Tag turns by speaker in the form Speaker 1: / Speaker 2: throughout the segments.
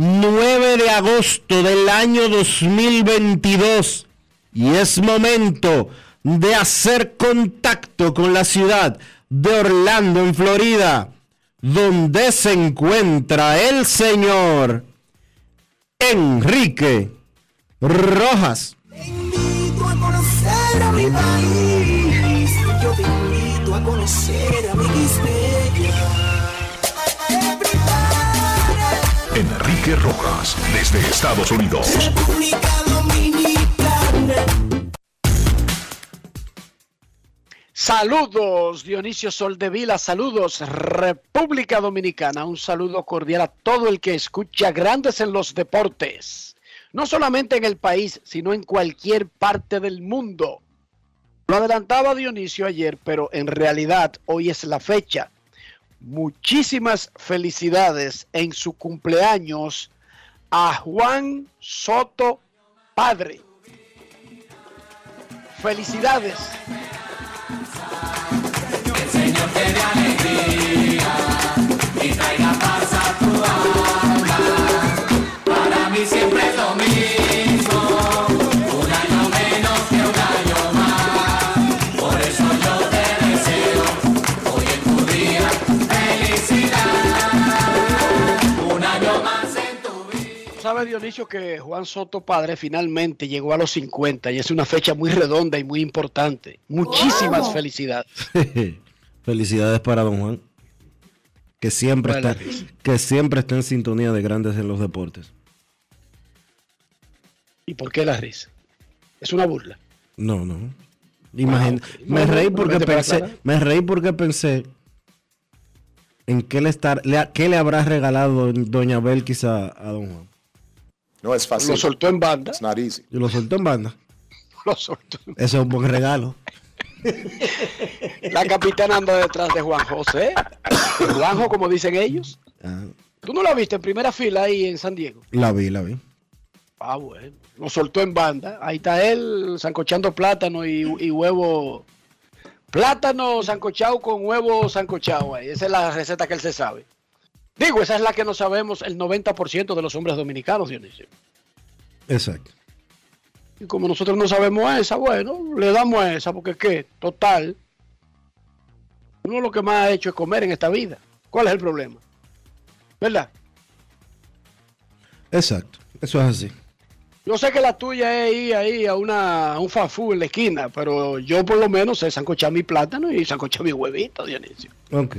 Speaker 1: 9 de agosto del año 2022 y es momento de hacer contacto con la ciudad de Orlando, en Florida, donde se encuentra el señor Enrique Rojas.
Speaker 2: Te invito a conocer a mi país. Yo te invito a conocer a
Speaker 3: Enrique Rojas, desde Estados Unidos.
Speaker 2: República Dominicana.
Speaker 4: Saludos Dionisio Soldevila, saludos República Dominicana, un saludo cordial a todo el que escucha Grandes en los Deportes, no solamente en el país, sino en cualquier parte del mundo. Lo adelantaba Dionisio ayer, pero en realidad hoy es la fecha. Muchísimas felicidades en su cumpleaños a Juan Soto Padre. Felicidades.
Speaker 5: Para vida.
Speaker 4: Sabe Dionisio que Juan Soto Padre finalmente llegó a los 50 y es una fecha muy redonda y muy importante. Muchísimas felicidades.
Speaker 1: Felicidades para don Juan, que siempre, está, que siempre está en sintonía de Grandes en los Deportes.
Speaker 4: ¿Y por qué la risa? Es una burla.
Speaker 1: No, no. Imagina- me
Speaker 4: No,
Speaker 1: reí porque pensé, me reí porque pensé en qué le estar, le- qué le habrá regalado doña Belkis a, a don Juan.
Speaker 6: No es fácil.
Speaker 4: Lo soltó en banda.
Speaker 6: It's not easy.
Speaker 1: Y lo soltó en banda.
Speaker 4: Lo soltó.
Speaker 1: Eso es un buen regalo.
Speaker 4: La capitana anda detrás de Juan José. Juanjo, como dicen ellos.
Speaker 1: Ah,
Speaker 4: ¿Tú no la viste en primera fila ahí en San Diego?
Speaker 1: la vi, la vi.
Speaker 4: Ah, bueno. Lo soltó en banda. Ahí está él sancochando plátano y, y huevo. Plátano sancochado con huevo sancochado. Ahí. Esa es la receta que él se sabe. Digo, esa es la que no sabemos el 90% de los hombres dominicanos, Dionisio.
Speaker 1: Exacto.
Speaker 4: Y como nosotros no sabemos esa, bueno, le damos a esa, porque qué, total. Uno lo que más ha hecho es comer en esta vida. ¿Cuál es el problema? ¿Verdad?
Speaker 1: Exacto. Eso es así.
Speaker 4: Yo sé que la tuya es ir ahí a, una, a un food en la esquina, pero yo por lo menos sé sancochar mi plátano y sancochar mi huevito, Dionisio.
Speaker 1: Ok.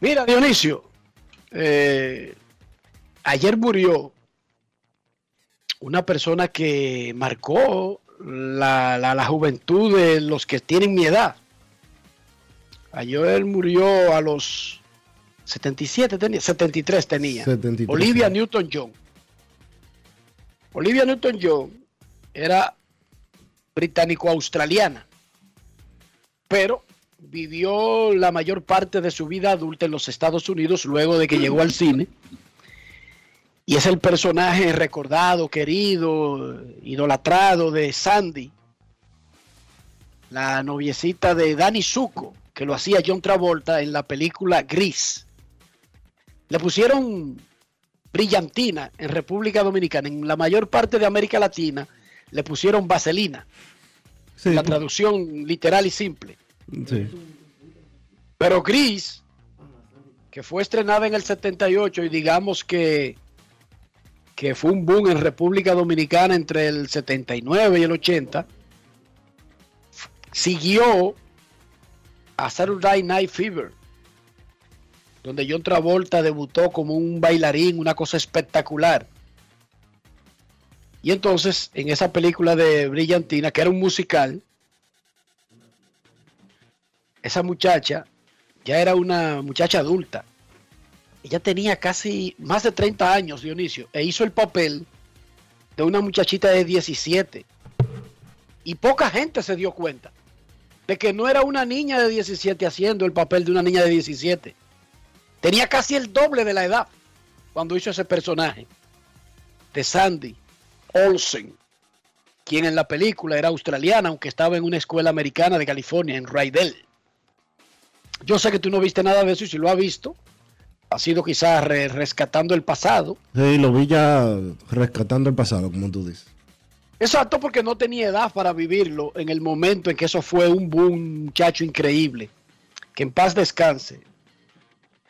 Speaker 4: Mira, Dionisio, eh, ayer murió una persona que marcó la, la- la juventud de los que tienen mi edad. A Joel murió a los 77 tenía, 73 tenía.
Speaker 1: 73,
Speaker 4: Olivia
Speaker 1: sí.
Speaker 4: Newton-John. Olivia Newton-John era británico-australiana, pero vivió la mayor parte de su vida adulta en los Estados Unidos luego de que llegó al cine. Y es el personaje recordado, querido, idolatrado de Sandy, la noviecita de Danny Zuko, que lo hacía John Travolta en la película Gris. Le pusieron brillantina en República Dominicana. En la mayor parte de América Latina le pusieron vaselina.
Speaker 1: Sí,
Speaker 4: la traducción literal y simple.
Speaker 1: Sí.
Speaker 4: Pero Gris, que fue estrenada en el 78 y digamos que, que fue un boom en República Dominicana entre el 79 y el 80, siguió a Saturday Night Fever, donde John Travolta debutó como un bailarín, una cosa espectacular. Y entonces, en esa película de Brillantina, que era un musical, esa muchacha ya era una muchacha adulta. Ella tenía casi más de 30 años, Dionisio, e hizo el papel de una muchachita de 17. Y poca gente se dio cuenta de que no era una niña de 17 haciendo el papel de una niña de 17. Tenía casi el doble de la edad cuando hizo ese personaje de Sandy Olsen, quien en la película era australiana, aunque estaba en una escuela americana de California, en Rydell. Yo sé que tú no viste nada de eso y si lo has visto, ha sido quizás re- rescatando el pasado.
Speaker 1: Sí, lo vi ya rescatando el pasado, como tú dices.
Speaker 4: Exacto, porque no tenía edad para vivirlo en el momento en que eso fue un boom, muchacho increíble. Que en paz descanse.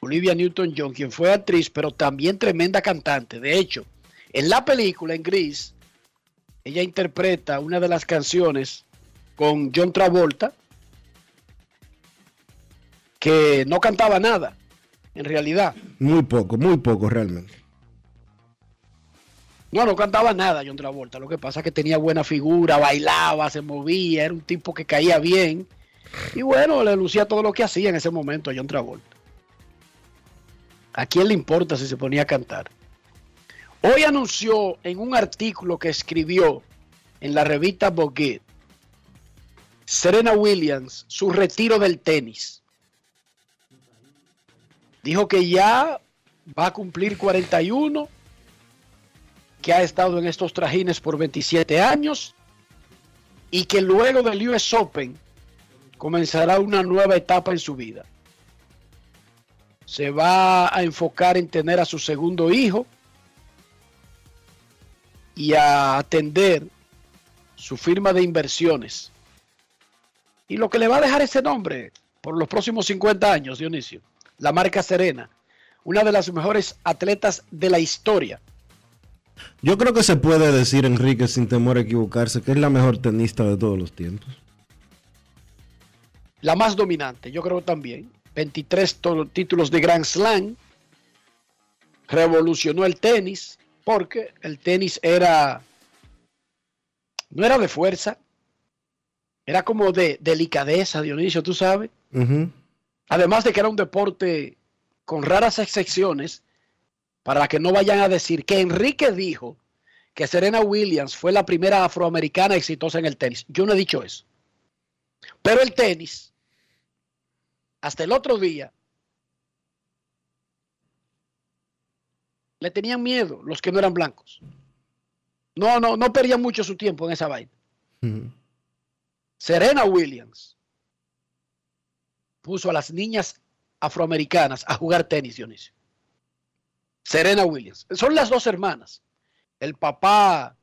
Speaker 4: Olivia Newton-John, quien fue actriz, pero también tremenda cantante. De hecho, en la película, en Gris, ella interpreta una de las canciones con John Travolta, que no cantaba nada, en realidad.
Speaker 1: Muy poco, muy poco realmente.
Speaker 4: No, no cantaba nada John Travolta. Lo que pasa es que tenía buena figura, bailaba, se movía, era un tipo que caía bien. Y bueno, le lucía todo lo que hacía en ese momento a John Travolta. ¿A quién le importa si se ponía a cantar? Hoy anunció en un artículo que escribió en la revista Vogue Serena Williams su retiro del tenis. Dijo que ya va a cumplir 41 que ha estado en estos trajines por 27 años y que luego del US Open comenzará una nueva etapa en su vida. Se va a enfocar en tener a su segundo hijo y a atender su firma de inversiones. Y lo que le va a dejar ese nombre por los próximos 50 años, Dionisio, la marca Serena, una de las mejores atletas de la historia.
Speaker 1: Yo creo que se puede decir, Enrique, sin temor a equivocarse, que es la mejor tenista de todos los tiempos.
Speaker 4: la más dominante, yo creo también. 23 to- títulos de Grand Slam. Revolucionó el tenis, porque el tenis era. No era de fuerza, era como de delicadeza, Dionisio, tú sabes. Además de que era un deporte con raras excepciones, para que no vayan a decir que Enrique dijo que Serena Williams fue la primera afroamericana exitosa en el tenis. Yo no he dicho eso. Pero el tenis, hasta el otro día, le tenían miedo los que no eran blancos. No, no, no perdían mucho su tiempo en esa vaina. Serena Williams puso a las niñas afroamericanas a jugar tenis, Dionisio. Serena Williams. Son las dos hermanas. El papá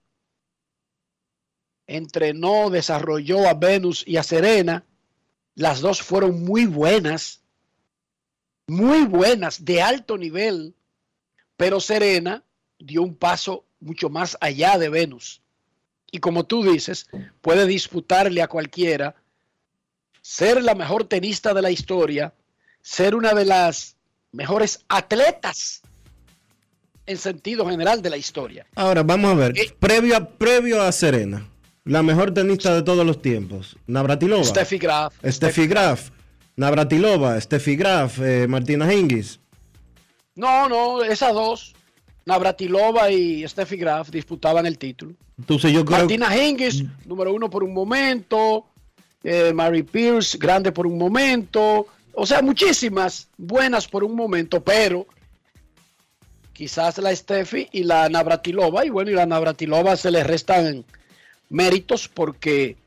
Speaker 4: entrenó, desarrolló a Venus y a Serena. Las dos fueron muy buenas, muy buenas, de alto nivel. Pero Serena dio un paso mucho más allá de Venus. Y como tú dices, puede disputarle a cualquiera ser la mejor tenista de la historia, ser una de las mejores atletas en sentido general de la historia.
Speaker 1: Ahora, vamos a ver.
Speaker 4: Eh.
Speaker 1: Previo a, previo a Serena, La mejor tenista de todos los tiempos. Navratilova.
Speaker 4: Steffi Graf.
Speaker 1: Steffi Graf. Navratilova, Steffi Graf, eh, Martina Hingis.
Speaker 4: No, no, esas dos, Navratilova y Steffi Graf, disputaban el título.
Speaker 1: Entonces yo creo
Speaker 4: Martina Hingis, número uno por un momento. Eh, Mary Pierce, grande por un momento. O sea, muchísimas buenas por un momento, pero quizás la Steffi y la Navratilova, y bueno, y la Navratilova se le restan méritos porque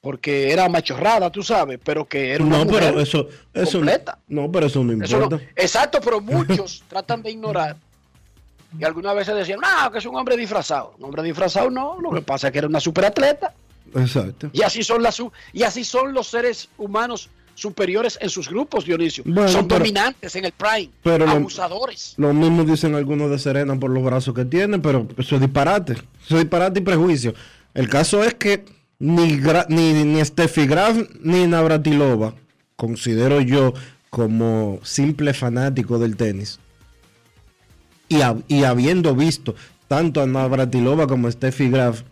Speaker 4: porque era machorrada, tú sabes, pero que era una
Speaker 1: No,
Speaker 4: mujer
Speaker 1: pero eso, eso
Speaker 4: completa.
Speaker 1: no, pero eso no
Speaker 4: Eso no-
Speaker 1: importa.
Speaker 4: exacto, pero muchos tratan de ignorar. Y algunas veces decían, no, que es un hombre disfrazado. Un hombre disfrazado no, lo que pasa es que era una superatleta.
Speaker 1: Exacto.
Speaker 4: Y así son las y así son los seres humanos superiores en sus grupos, Dionisio.
Speaker 1: Bueno,
Speaker 4: son
Speaker 1: pero-
Speaker 4: dominantes en el prime,
Speaker 1: pero lo-
Speaker 4: abusadores.
Speaker 1: Lo mismo dicen algunos de Serena por los brazos que tiene, pero eso es disparate. Eso es disparate y prejuicio. El caso es que ni, Gra- ni, ni Steffi Graf ni Navratilova, considero yo como simple fanático del tenis, y, y habiendo visto tanto a Navratilova como a Steffi Graf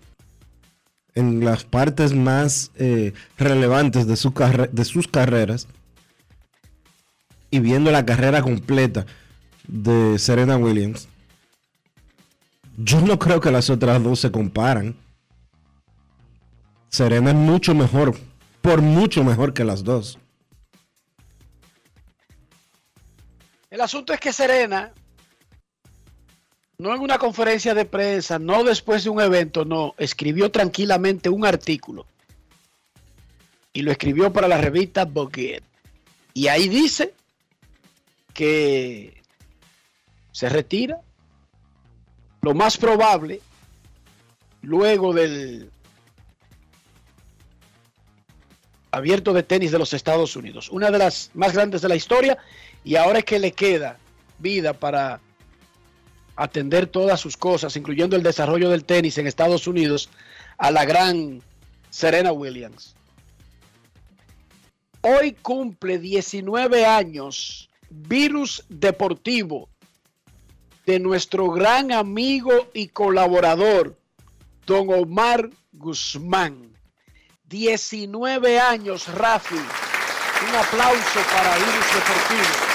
Speaker 1: en las partes más eh, relevantes de, su de sus carreras, y viendo la carrera completa de Serena Williams, yo no creo que las otras dos se comparan. Serena es mucho mejor, por mucho mejor que las dos.
Speaker 4: El asunto es que Serena, no en una conferencia de prensa, no después de un evento, no, escribió tranquilamente un artículo. Y lo escribió para la revista Vogue. Y ahí dice que se retira. Lo más probable, luego del abierto de tenis de los Estados Unidos, una de las más grandes de la historia, y ahora es que le queda vida para atender todas sus cosas, incluyendo el desarrollo del tenis en Estados Unidos, a la gran Serena Williams. Hoy cumple 19 años Virus Deportivo de nuestro gran amigo y colaborador, don Omar Guzmán. 19 años, Rafi. Un aplauso para Virus Deportivo.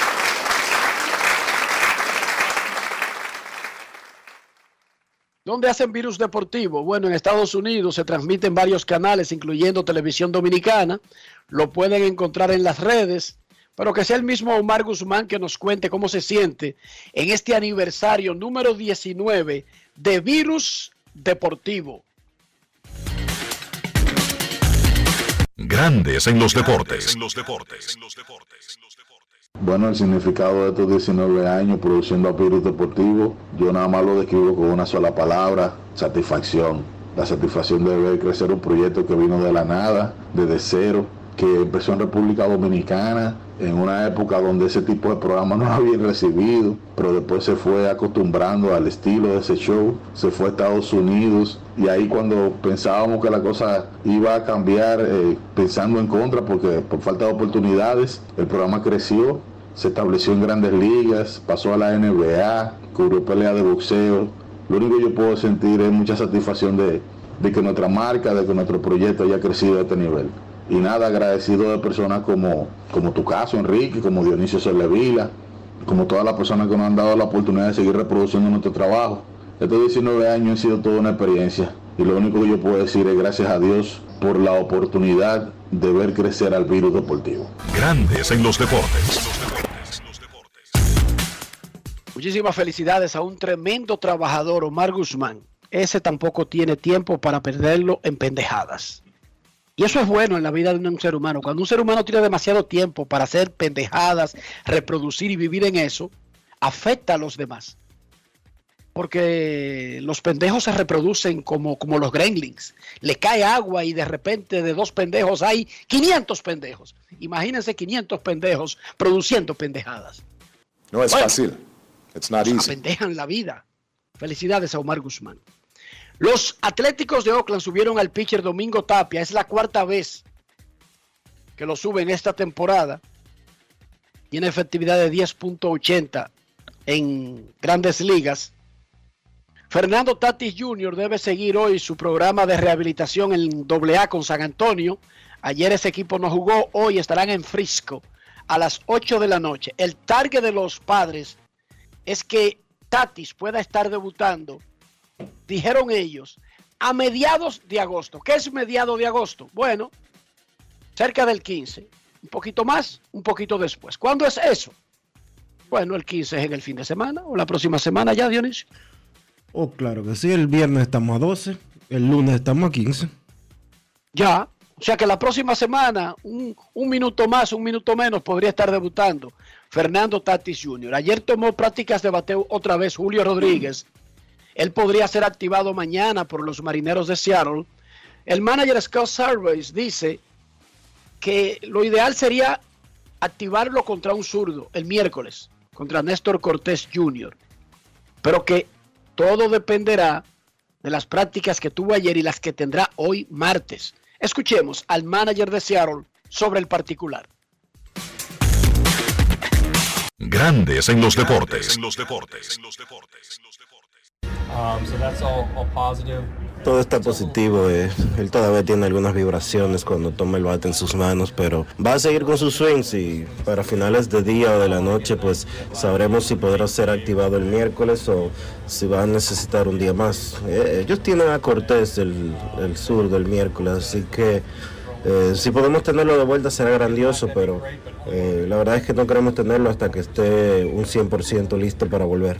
Speaker 4: ¿Dónde hacen virus deportivo? Bueno, en Estados Unidos se transmite en varios canales, incluyendo Televisión Dominicana. Lo pueden encontrar en las redes, pero que sea el mismo Omar Guzmán que nos cuente cómo se siente en este aniversario número 19 de Virus Deportivo.
Speaker 3: Grandes en los deportes.
Speaker 6: Bueno, el significado de estos 19 años produciendo a Virus Deportivo, yo nada más lo describo con una sola palabra, satisfacción. La satisfacción de ver crecer un proyecto que vino de la nada, desde cero, que empezó en República Dominicana, en una época donde ese tipo de programas no habían recibido, pero después se fue acostumbrando al estilo de ese show, se fue a Estados Unidos y ahí cuando pensábamos que la cosa iba a cambiar, eh, pensando en contra, porque por falta de oportunidades, el programa creció, se estableció en grandes ligas, pasó a la NBA, cubrió pelea de boxeo. Lo único que yo puedo sentir es mucha satisfacción de, de que nuestra marca, de que nuestro proyecto haya crecido a este nivel. Y nada, agradecido de personas como, como tu caso, Enrique, como Dionisio Solevila, como todas las personas que nos han dado la oportunidad de seguir reproduciendo nuestro trabajo. Estos 19 años han sido toda una experiencia y lo único que yo puedo decir es gracias a Dios por la oportunidad de ver crecer al virus deportivo.
Speaker 3: Grandes en los deportes.
Speaker 4: Muchísimas felicidades a un tremendo trabajador, Omar Guzmán. Ese tampoco tiene tiempo para perderlo en pendejadas. Y eso es bueno en la vida de un ser humano. Cuando un ser humano tiene demasiado tiempo para hacer pendejadas, reproducir y vivir en eso, afecta a los demás. Porque los pendejos se reproducen como, como los gremlins. Le cae agua y de repente de dos pendejos hay 500 pendejos. Imagínense 500 pendejos produciendo pendejadas.
Speaker 7: No es
Speaker 4: Bueno.
Speaker 7: fácil. It's not easy.
Speaker 4: apendejan la vida. Felicidades a Omar Guzmán. Los Atléticos de Oakland subieron al pitcher Domingo Tapia. Es la cuarta vez que lo suben esta temporada. Tiene efectividad de 10.80 en grandes ligas. Fernando Tatis Jr. debe seguir hoy su programa de rehabilitación en AA con San Antonio. Ayer ese equipo no jugó, hoy estarán en Frisco a las 8 de la noche. El target de los padres es que Tatis pueda estar debutando, dijeron ellos, a mediados de agosto. ¿Qué es mediados de agosto? Bueno, cerca del 15. Un poquito más, un poquito después. ¿Cuándo es eso? Bueno, el 15 es en el fin de semana o la próxima semana ya, Dionisio.
Speaker 1: Oh, claro que sí. El viernes estamos a 12. El lunes estamos a 15.
Speaker 4: Ya. O sea que la próxima semana, un, un minuto más, un minuto menos, podría estar debutando Fernando Tatis Jr. Ayer tomó prácticas de bateo otra vez Julio Rodríguez. Él podría ser activado mañana por los marineros de Seattle. El manager Scott Sarvays dice que lo ideal sería activarlo contra un zurdo el miércoles, contra Néstor Cortés Jr. Pero que todo dependerá de las prácticas que tuvo ayer y las que tendrá hoy martes. Escuchemos al manager de Seattle sobre el particular.
Speaker 3: Grandes en los deportes.
Speaker 8: That's all, all positive.
Speaker 9: Todo está positivo, eh. él todavía tiene algunas vibraciones cuando toma el bate en sus manos, pero va a seguir con sus swings y para finales de día o de la noche pues sabremos si podrá ser activado el miércoles o si va a necesitar un día más. Eh, ellos tienen a Cortés el, el sur del miércoles, así que eh, si podemos tenerlo de vuelta será grandioso, pero eh, la verdad es que no queremos tenerlo hasta que esté un 100% listo para volver.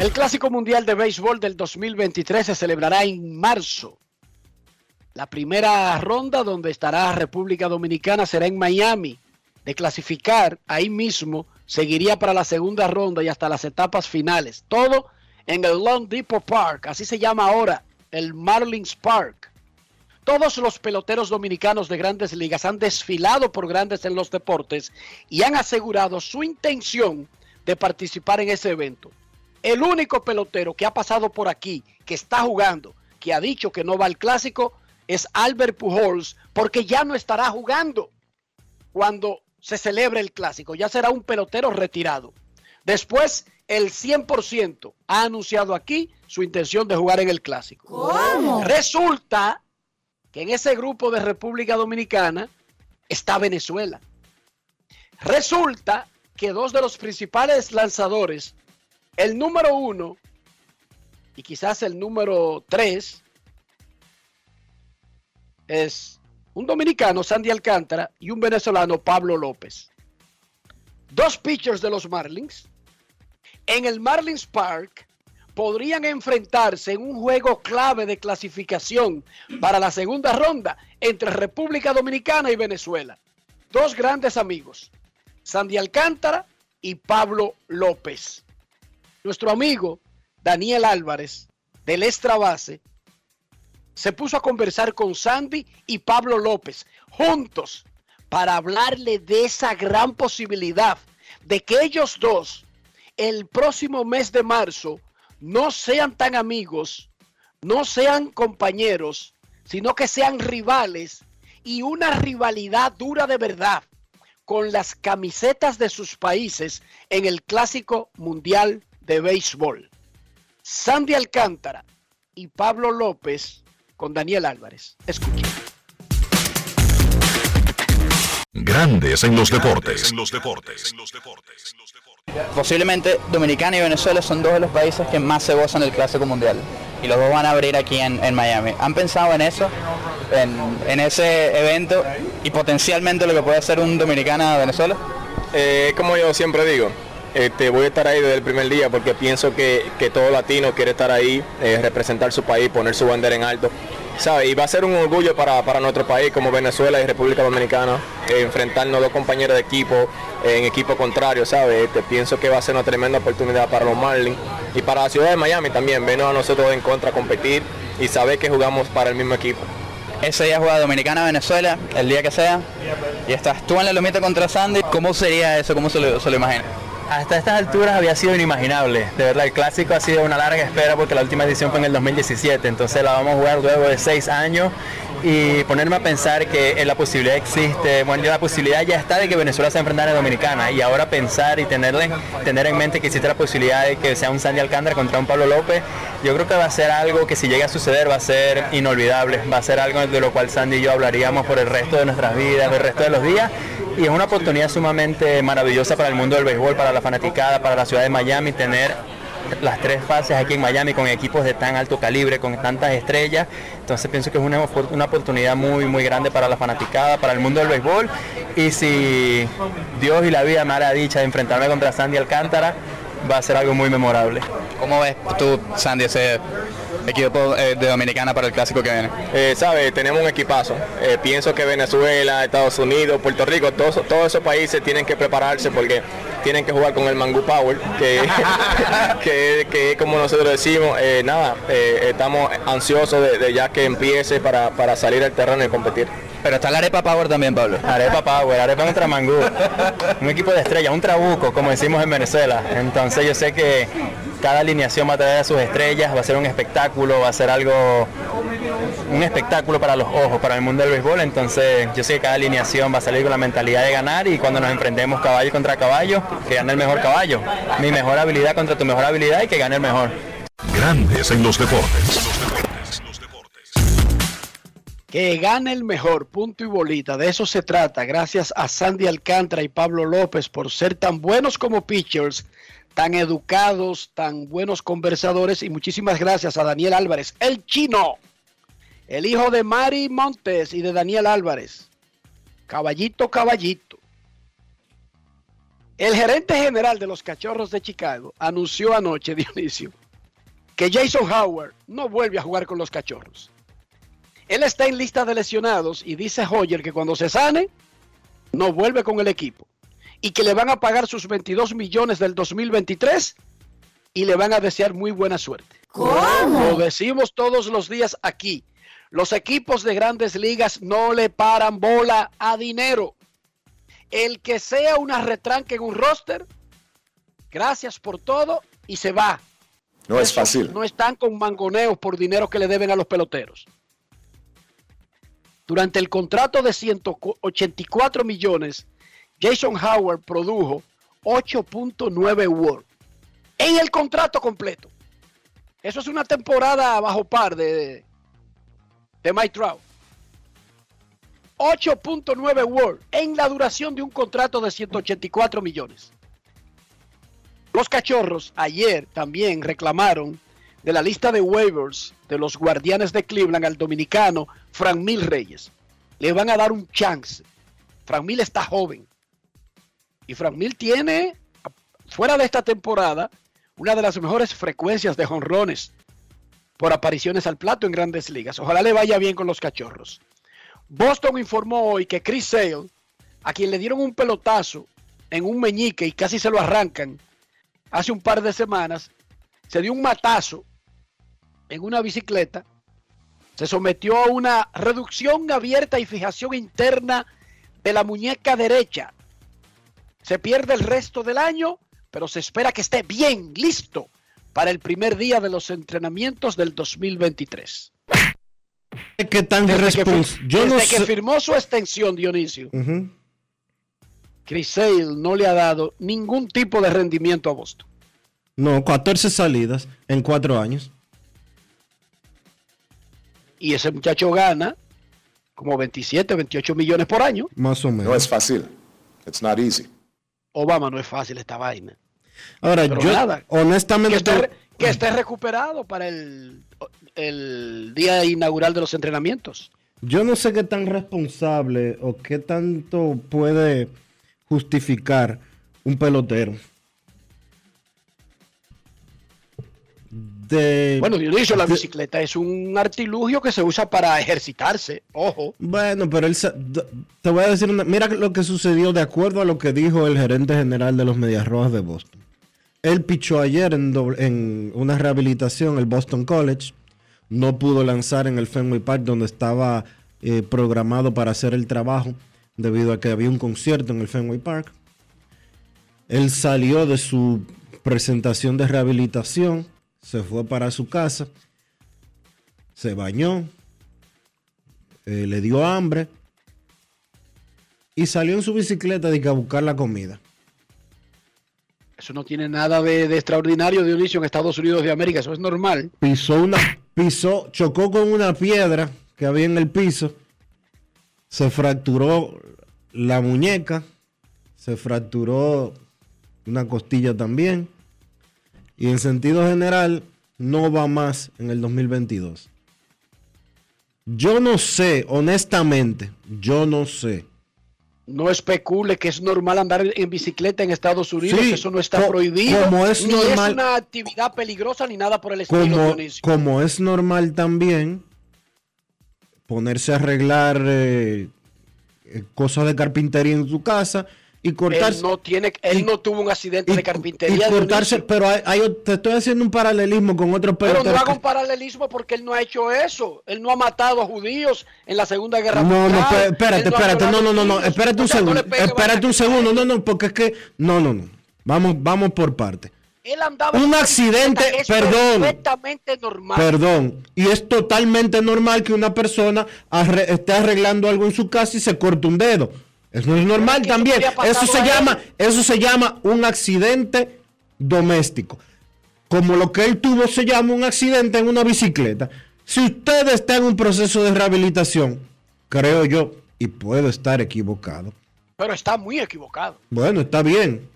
Speaker 4: El Clásico Mundial de Béisbol del 2023 se celebrará en marzo. La primera ronda donde estará República Dominicana será en Miami. De clasificar ahí mismo, seguiría para la segunda ronda y hasta las etapas finales. Todo en el Long Depot Park, así se llama ahora, el Marlins Park. Todos los peloteros dominicanos de grandes ligas han desfilado por grandes en los deportes y han asegurado su intención de participar en ese evento. El único pelotero que ha pasado por aquí, que está jugando, que ha dicho que no va al clásico, es Albert Pujols, porque ya no estará jugando cuando se celebre el clásico. Ya será un pelotero retirado. Después, el 100% ha anunciado aquí su intención de jugar en el clásico.
Speaker 10: ¿Cómo?
Speaker 4: Resulta que en ese grupo de República Dominicana está Venezuela. Resulta que dos de los principales lanzadores, el número uno y quizás el número tres, es un dominicano, Sandy Alcántara, y un venezolano, Pablo López. Dos pitchers de los Marlins en el Marlins Park podrían enfrentarse en un juego clave de clasificación para la segunda ronda entre República Dominicana y Venezuela. Dos grandes amigos, Sandy Alcántara y Pablo López. Nuestro amigo Daniel Álvarez del Extra Base se puso a conversar con Sandy y Pablo López juntos para hablarle de esa gran posibilidad de que ellos dos el próximo mes de marzo no sean tan amigos, no sean compañeros, sino que sean rivales y una rivalidad dura de verdad con las camisetas de sus países en el Clásico Mundial de Béisbol. Sandy Alcántara y Pablo López con Daniel Álvarez. Escuchen.
Speaker 3: Grandes en los deportes.
Speaker 11: Posiblemente Dominicana y Venezuela son dos de los países que más se gozan del Clásico Mundial. Y los dos van a abrir aquí en, en Miami. ¿Han pensado en eso? En, en ese evento y potencialmente lo que puede ser un Dominicana-Venezuela?
Speaker 12: Eh, como yo siempre digo, este, voy a estar ahí desde el primer día porque pienso que, que todo latino quiere estar ahí, eh, representar su país, poner su bandera en alto. ¿sabe? Y va a ser un orgullo para, para nuestro país como Venezuela y República Dominicana eh, enfrentarnos dos compañeros de equipo eh, en equipo contrario, ¿sabe? Este, pienso que va a ser una tremenda oportunidad para los Marlins y para la ciudad de Miami también, vernos a nosotros en contra competir y saber que jugamos para el mismo equipo.
Speaker 11: Ese día juega Dominicana Venezuela, el día que sea, y estás tú en la lomita contra Sandy. ¿Cómo sería eso? ¿Cómo se lo, se lo imagina?
Speaker 10: Hasta estas alturas había sido inimaginable. De verdad, el clásico ha sido una larga espera porque la última edición fue en el 2017. Entonces la vamos a jugar luego de seis años y ponerme a pensar que eh, la posibilidad existe, bueno, la posibilidad ya está de que Venezuela se enfrentara a Dominicana. Y ahora pensar y tenerle, tener en mente que existe la posibilidad de que sea un Sandy Alcántara contra un Pablo López, yo creo que va a ser algo que si llega a suceder va a ser inolvidable, va a ser algo de lo cual Sandy y yo hablaríamos por el resto de nuestras vidas, el resto de los días. Y es una oportunidad sumamente maravillosa para el mundo del béisbol, para la fanaticada, para la ciudad de Miami, tener las tres fases aquí en Miami con equipos de tan alto calibre, con tantas estrellas. Entonces pienso que es una, una oportunidad muy, muy grande para la fanaticada, para el mundo del béisbol. Y si Dios y la vida me hará dicha de enfrentarme contra Sandy Alcántara, va a ser algo muy memorable.
Speaker 11: ¿Cómo ves tú, Sandy, ese equipo eh, de Dominicana para el clásico que viene?
Speaker 12: Eh, sabe, tenemos un equipazo. Eh, pienso que Venezuela, Estados Unidos, Puerto Rico, todos, todos esos países tienen que prepararse porque tienen que jugar con el Mangu Power, que, que, que como nosotros decimos, eh, nada, eh, estamos ansiosos de, de ya que empiece para, para salir al terreno y competir.
Speaker 11: Pero está la Arepa Power también, Pablo.
Speaker 10: Arepa Power, Arepa contra Mangú. Un equipo de estrellas, un trabuco, como decimos en Venezuela. Entonces yo sé que cada alineación va a traer a sus estrellas, va a ser un espectáculo, va a ser algo, un espectáculo para los ojos, para el mundo del béisbol. Entonces yo sé que cada alineación va a salir con la mentalidad de ganar y cuando nos enfrentemos caballo contra caballo, que gane el mejor caballo. Mi mejor habilidad contra tu mejor habilidad y que gane el mejor.
Speaker 3: Grandes en los deportes.
Speaker 4: Que gane el mejor, punto y bolita. De eso se trata. Gracias a Sandy Alcántara y Pablo López por ser tan buenos como pitchers, tan educados, tan buenos conversadores. Y muchísimas gracias a Daniel Álvarez, el chino, el hijo de Mari Montes y de Daniel Álvarez. Caballito, caballito. El gerente general de los Cachorros de Chicago anunció anoche, Dionisio, que Jason Howard no vuelve a jugar con los Cachorros. Él está en lista de lesionados y dice Hoyer que cuando se sane, no vuelve con el equipo. Y que le van a pagar sus 22 millones del 2023 y le van a desear muy buena suerte. Lo decimos todos los días aquí. Los equipos de grandes ligas no le paran bola a dinero. El que sea una retranca en un roster, gracias por todo y se va.
Speaker 7: No es fácil.
Speaker 4: No están con mangoneos por dinero que le deben a los peloteros. Durante el contrato de 184 millones, Jason Howard produjo 8.9 WAR en el contrato completo. Eso es una temporada bajo par de, de Mike Trout. 8.9 WAR en la duración de un contrato de 184 millones. Los cachorros ayer también reclamaron de la lista de waivers de los guardianes de Cleveland al dominicano Frank Mil Reyes. Le van a dar un chance. Frank Mil está joven. Y Frank Mil tiene, fuera de esta temporada, una de las mejores frecuencias de jonrones por apariciones al plato en grandes ligas. Ojalá le vaya bien con los cachorros. Boston informó hoy que Chris Sale, a quien le dieron un pelotazo en un meñique y casi se lo arrancan hace un par de semanas, se dio un matazo en una bicicleta, se sometió a una reducción abierta y fijación interna de la muñeca derecha. Se pierde el resto del año, pero se espera que esté bien listo para el primer día de los entrenamientos del 2023.
Speaker 1: ¿Qué tan
Speaker 4: Desde, que,
Speaker 1: respons-
Speaker 4: fir-
Speaker 1: Yo no
Speaker 4: desde que
Speaker 1: sé-
Speaker 4: firmó su extensión, Dionisio,
Speaker 1: Ujú.
Speaker 4: Chris Sale no le ha dado ningún tipo de rendimiento a Boston.
Speaker 1: No, 14 salidas en 4 años.
Speaker 4: Y ese muchacho gana como 27, 28 millones por año.
Speaker 1: Más o menos.
Speaker 7: No es fácil. It's not easy.
Speaker 4: Obama no es fácil esta vaina.
Speaker 1: Ahora,
Speaker 4: Pero
Speaker 1: yo
Speaker 4: nada,
Speaker 1: honestamente...
Speaker 4: Que esté, que esté recuperado para el, el día inaugural de los entrenamientos.
Speaker 1: Yo no sé qué tan responsable o qué tanto puede justificar un pelotero. de...
Speaker 4: Bueno, Dionisio, la
Speaker 1: de-
Speaker 4: bicicleta es un artilugio que se usa para ejercitarse. Ojo.
Speaker 1: Bueno, pero él te voy a decir una, mira lo que sucedió de acuerdo a lo que dijo el gerente general de los Medias Rojas de Boston. Él pichó ayer en, doble- en una rehabilitación el Boston College, no pudo lanzar en el Fenway Park donde estaba eh, programado para hacer el trabajo debido a que había un concierto en el Fenway Park. Él salió de su presentación de rehabilitación, se fue para su casa, se bañó, eh, le dio hambre y salió en su bicicleta de que a buscar la comida.
Speaker 4: Eso no tiene nada de, de extraordinario, Dionisio, en Estados Unidos de América. Eso es normal.
Speaker 1: Pisó una, pisó, chocó con una piedra que había en el piso, se fracturó la muñeca, se fracturó una costilla también y en sentido general no va más en el 2022. Yo no sé, honestamente, yo no sé.
Speaker 4: No especule que es normal andar en bicicleta en Estados Unidos.
Speaker 1: Sí,
Speaker 4: eso no está prohibido.
Speaker 1: como es
Speaker 4: ni
Speaker 1: normal-
Speaker 4: es una actividad peligrosa ni nada por el estilo,
Speaker 1: como, como es normal también ponerse a arreglar eh, eh, cosas de carpintería en su casa y cortarse
Speaker 4: Él no tiene, él no tuvo un accidente de
Speaker 1: y
Speaker 4: carpintería.
Speaker 1: cortarse,
Speaker 4: Dionisio.
Speaker 1: pero hay, hay te estoy haciendo un paralelismo con otro
Speaker 4: Pero no haga un paralelismo porque él no ha hecho eso. Él no ha matado a judíos en la Segunda Guerra
Speaker 1: No, no,
Speaker 4: Mundial.
Speaker 1: espérate,
Speaker 4: Él no ha
Speaker 1: espérate, no, no, no, no, espérate
Speaker 4: O
Speaker 1: un
Speaker 4: sea, no
Speaker 1: segundo, espérate un segundo, no, no, porque es que, no, no, no, vamos, vamos por parte.
Speaker 4: Él andaba
Speaker 1: Un accidente,
Speaker 4: es
Speaker 1: perdón.
Speaker 4: perfectamente normal.
Speaker 1: Perdón, y es totalmente normal que una persona arre- esté arreglando algo en su casa y se corte un dedo. Eso es normal también. Eso se llama, eso se llama un accidente doméstico. Como lo que él tuvo se llama un accidente en una bicicleta. Si usted está en un proceso de rehabilitación, creo yo, y puedo estar equivocado.
Speaker 4: Pero está muy equivocado.
Speaker 1: Bueno, está bien.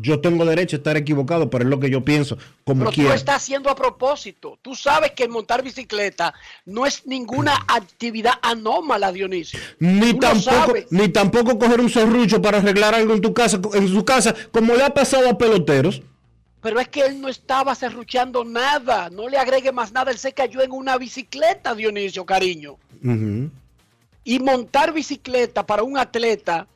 Speaker 1: Yo tengo derecho a estar equivocado, pero es lo que yo pienso, como
Speaker 4: Pero tú
Speaker 1: quiera.
Speaker 4: lo estás haciendo a propósito. Tú sabes que montar bicicleta no es ninguna actividad anómala, Dionisio.
Speaker 1: Ni
Speaker 4: Tú
Speaker 1: tampoco, ni tampoco coger un serrucho para arreglar algo en tu casa, en su casa, como le ha pasado a peloteros.
Speaker 4: Pero es que él no estaba serruchando nada. No le agregue más nada. Él se cayó en una bicicleta, Dionisio, cariño. Y montar bicicleta para un atleta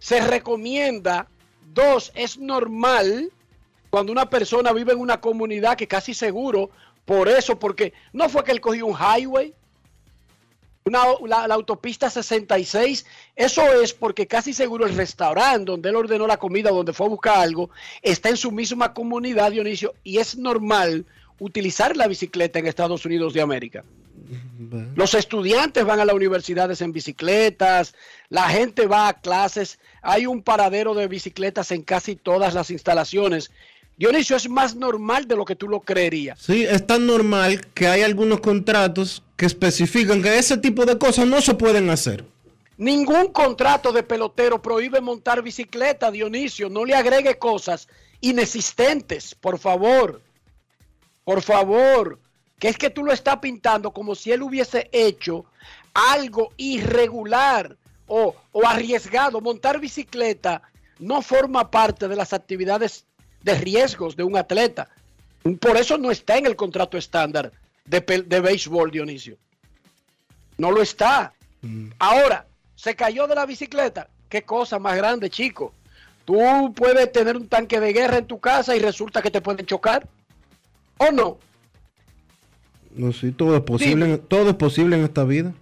Speaker 4: se recomienda. Dos, es normal cuando una persona vive en una comunidad que casi seguro, por eso, porque no fue que él cogió un highway, una, la, la autopista 66, eso es porque casi seguro el restaurante donde él ordenó la comida, donde fue a buscar algo, está en su misma comunidad, Dionisio, y es normal utilizar la bicicleta en Estados Unidos de América. Los estudiantes van a las universidades en bicicletas, la gente va a clases, hay un paradero de bicicletas en casi todas las instalaciones. Dionisio, es más normal de lo que tú lo creerías.
Speaker 1: Sí, es tan normal que hay algunos contratos que especifican que ese tipo de cosas no se pueden hacer.
Speaker 4: Ningún contrato de pelotero prohíbe montar bicicleta, Dionisio. No le agregue cosas inexistentes, por favor. Por favor. Que es que tú lo estás pintando como si él hubiese hecho algo irregular o, o arriesgado. Montar bicicleta no forma parte de las actividades de riesgos de un atleta. Por eso no está en el contrato estándar de, de béisbol, Dionisio. No lo está. Ahora, se cayó de la bicicleta. Qué cosa más grande, chico. Tú puedes tener un tanque de guerra en tu casa y resulta que te pueden chocar. ¿O no?
Speaker 1: No, sí, todo es posible, todo es posible en esta vida.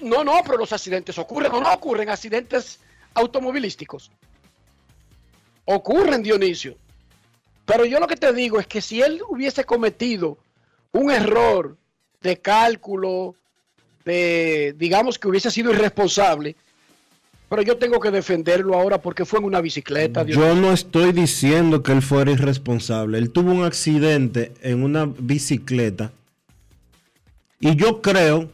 Speaker 4: No, no, pero los accidentes ocurren o no ocurren accidentes automovilísticos. Ocurren, Dionisio. Pero yo lo que te digo es que si él hubiese cometido un error de cálculo, de, digamos que hubiese sido irresponsable, pero yo tengo que defenderlo ahora porque fue en una bicicleta.
Speaker 1: Yo no estoy diciendo que él fuera irresponsable. Él tuvo un accidente en una bicicleta. Y yo creo,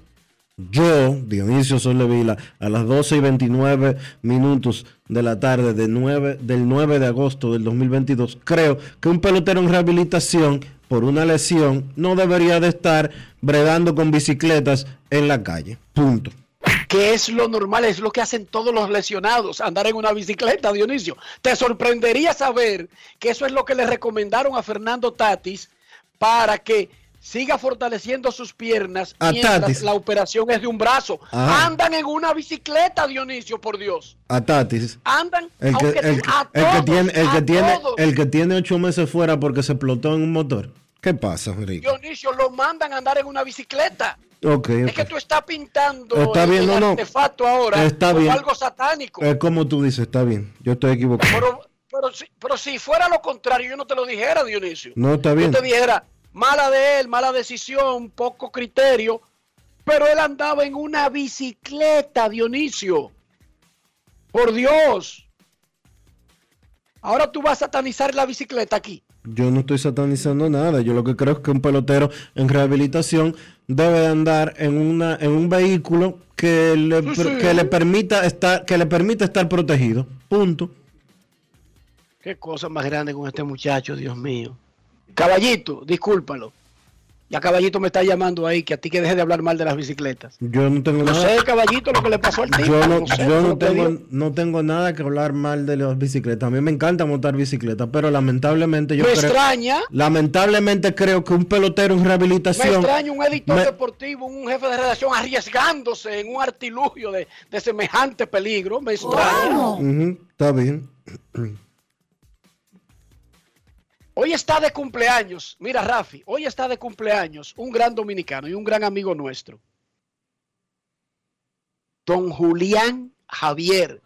Speaker 1: yo, Dionisio Sollevila, a las 12 y 29 minutos de la tarde de 9, del 9 de agosto del 2022, creo que un pelotero en rehabilitación por una lesión no debería de estar bregando con bicicletas en la calle. Punto.
Speaker 4: Que es lo normal, es lo que hacen todos los lesionados, andar en una bicicleta, Dionisio. Te sorprendería saber que eso es lo que le recomendaron a Fernando Tatis para que siga fortaleciendo sus piernas
Speaker 1: A
Speaker 4: mientras
Speaker 1: Tatis.
Speaker 4: la operación es de un brazo.
Speaker 1: Ajá.
Speaker 4: Andan en una bicicleta, Dionisio, por Dios.
Speaker 1: A Tatis.
Speaker 4: Andan,
Speaker 1: El que,
Speaker 4: aunque
Speaker 1: el,
Speaker 4: tú- a
Speaker 1: el que tiene, el que tiene,
Speaker 4: todos.
Speaker 1: el que tiene ocho meses fuera porque se explotó en un motor. ¿Qué pasa, Ricky?
Speaker 4: Dionisio, lo mandan a andar en una bicicleta. Es que tú estás pintando
Speaker 1: Está bien,
Speaker 4: el
Speaker 1: no, no.
Speaker 4: artefacto ahora
Speaker 1: Está
Speaker 4: como
Speaker 1: bien.
Speaker 4: algo satánico.
Speaker 1: Es como tú dices, está bien. Yo estoy equivocado.
Speaker 4: Pero, pero, si, pero si fuera lo contrario, yo no te lo dijera, Dionisio.
Speaker 1: No, está bien.
Speaker 4: Yo te dijera, mala de él, mala decisión, poco criterio, pero él andaba en una bicicleta, Dionisio. Por Dios. Ahora tú vas a satanizar la bicicleta aquí.
Speaker 1: Yo no estoy satanizando nada. Yo lo que creo es que un pelotero en rehabilitación debe de andar en una en un vehículo que le,
Speaker 4: Sí, sí.
Speaker 1: que le permita estar que le permita estar protegido. Punto.
Speaker 4: Qué cosa más grande con este muchacho, Dios mío. Caballito, discúlpalo. Ya Caballito me está llamando ahí que a ti que deje de hablar mal de las bicicletas.
Speaker 1: Yo no tengo
Speaker 4: No
Speaker 1: nada.
Speaker 4: sé, Caballito, lo que le pasó al tipo.
Speaker 1: Yo no,
Speaker 4: sé,
Speaker 1: yo no tengo, no tengo nada que hablar mal de las bicicletas. A mí me encanta montar bicicleta, pero lamentablemente yo
Speaker 4: Me
Speaker 1: creo,
Speaker 4: extraña.
Speaker 1: lamentablemente creo que un pelotero en
Speaker 4: Me
Speaker 1: rehabilitación
Speaker 4: extraña un editor
Speaker 1: me-
Speaker 4: deportivo, un jefe de redacción arriesgándose en un artilugio de, de semejante peligro. Me extraña.
Speaker 1: Ujú, está bien.
Speaker 4: Hoy está de cumpleaños. Mira, Rafi, hoy está de cumpleaños un gran dominicano y un gran amigo nuestro. Don Julián Javier,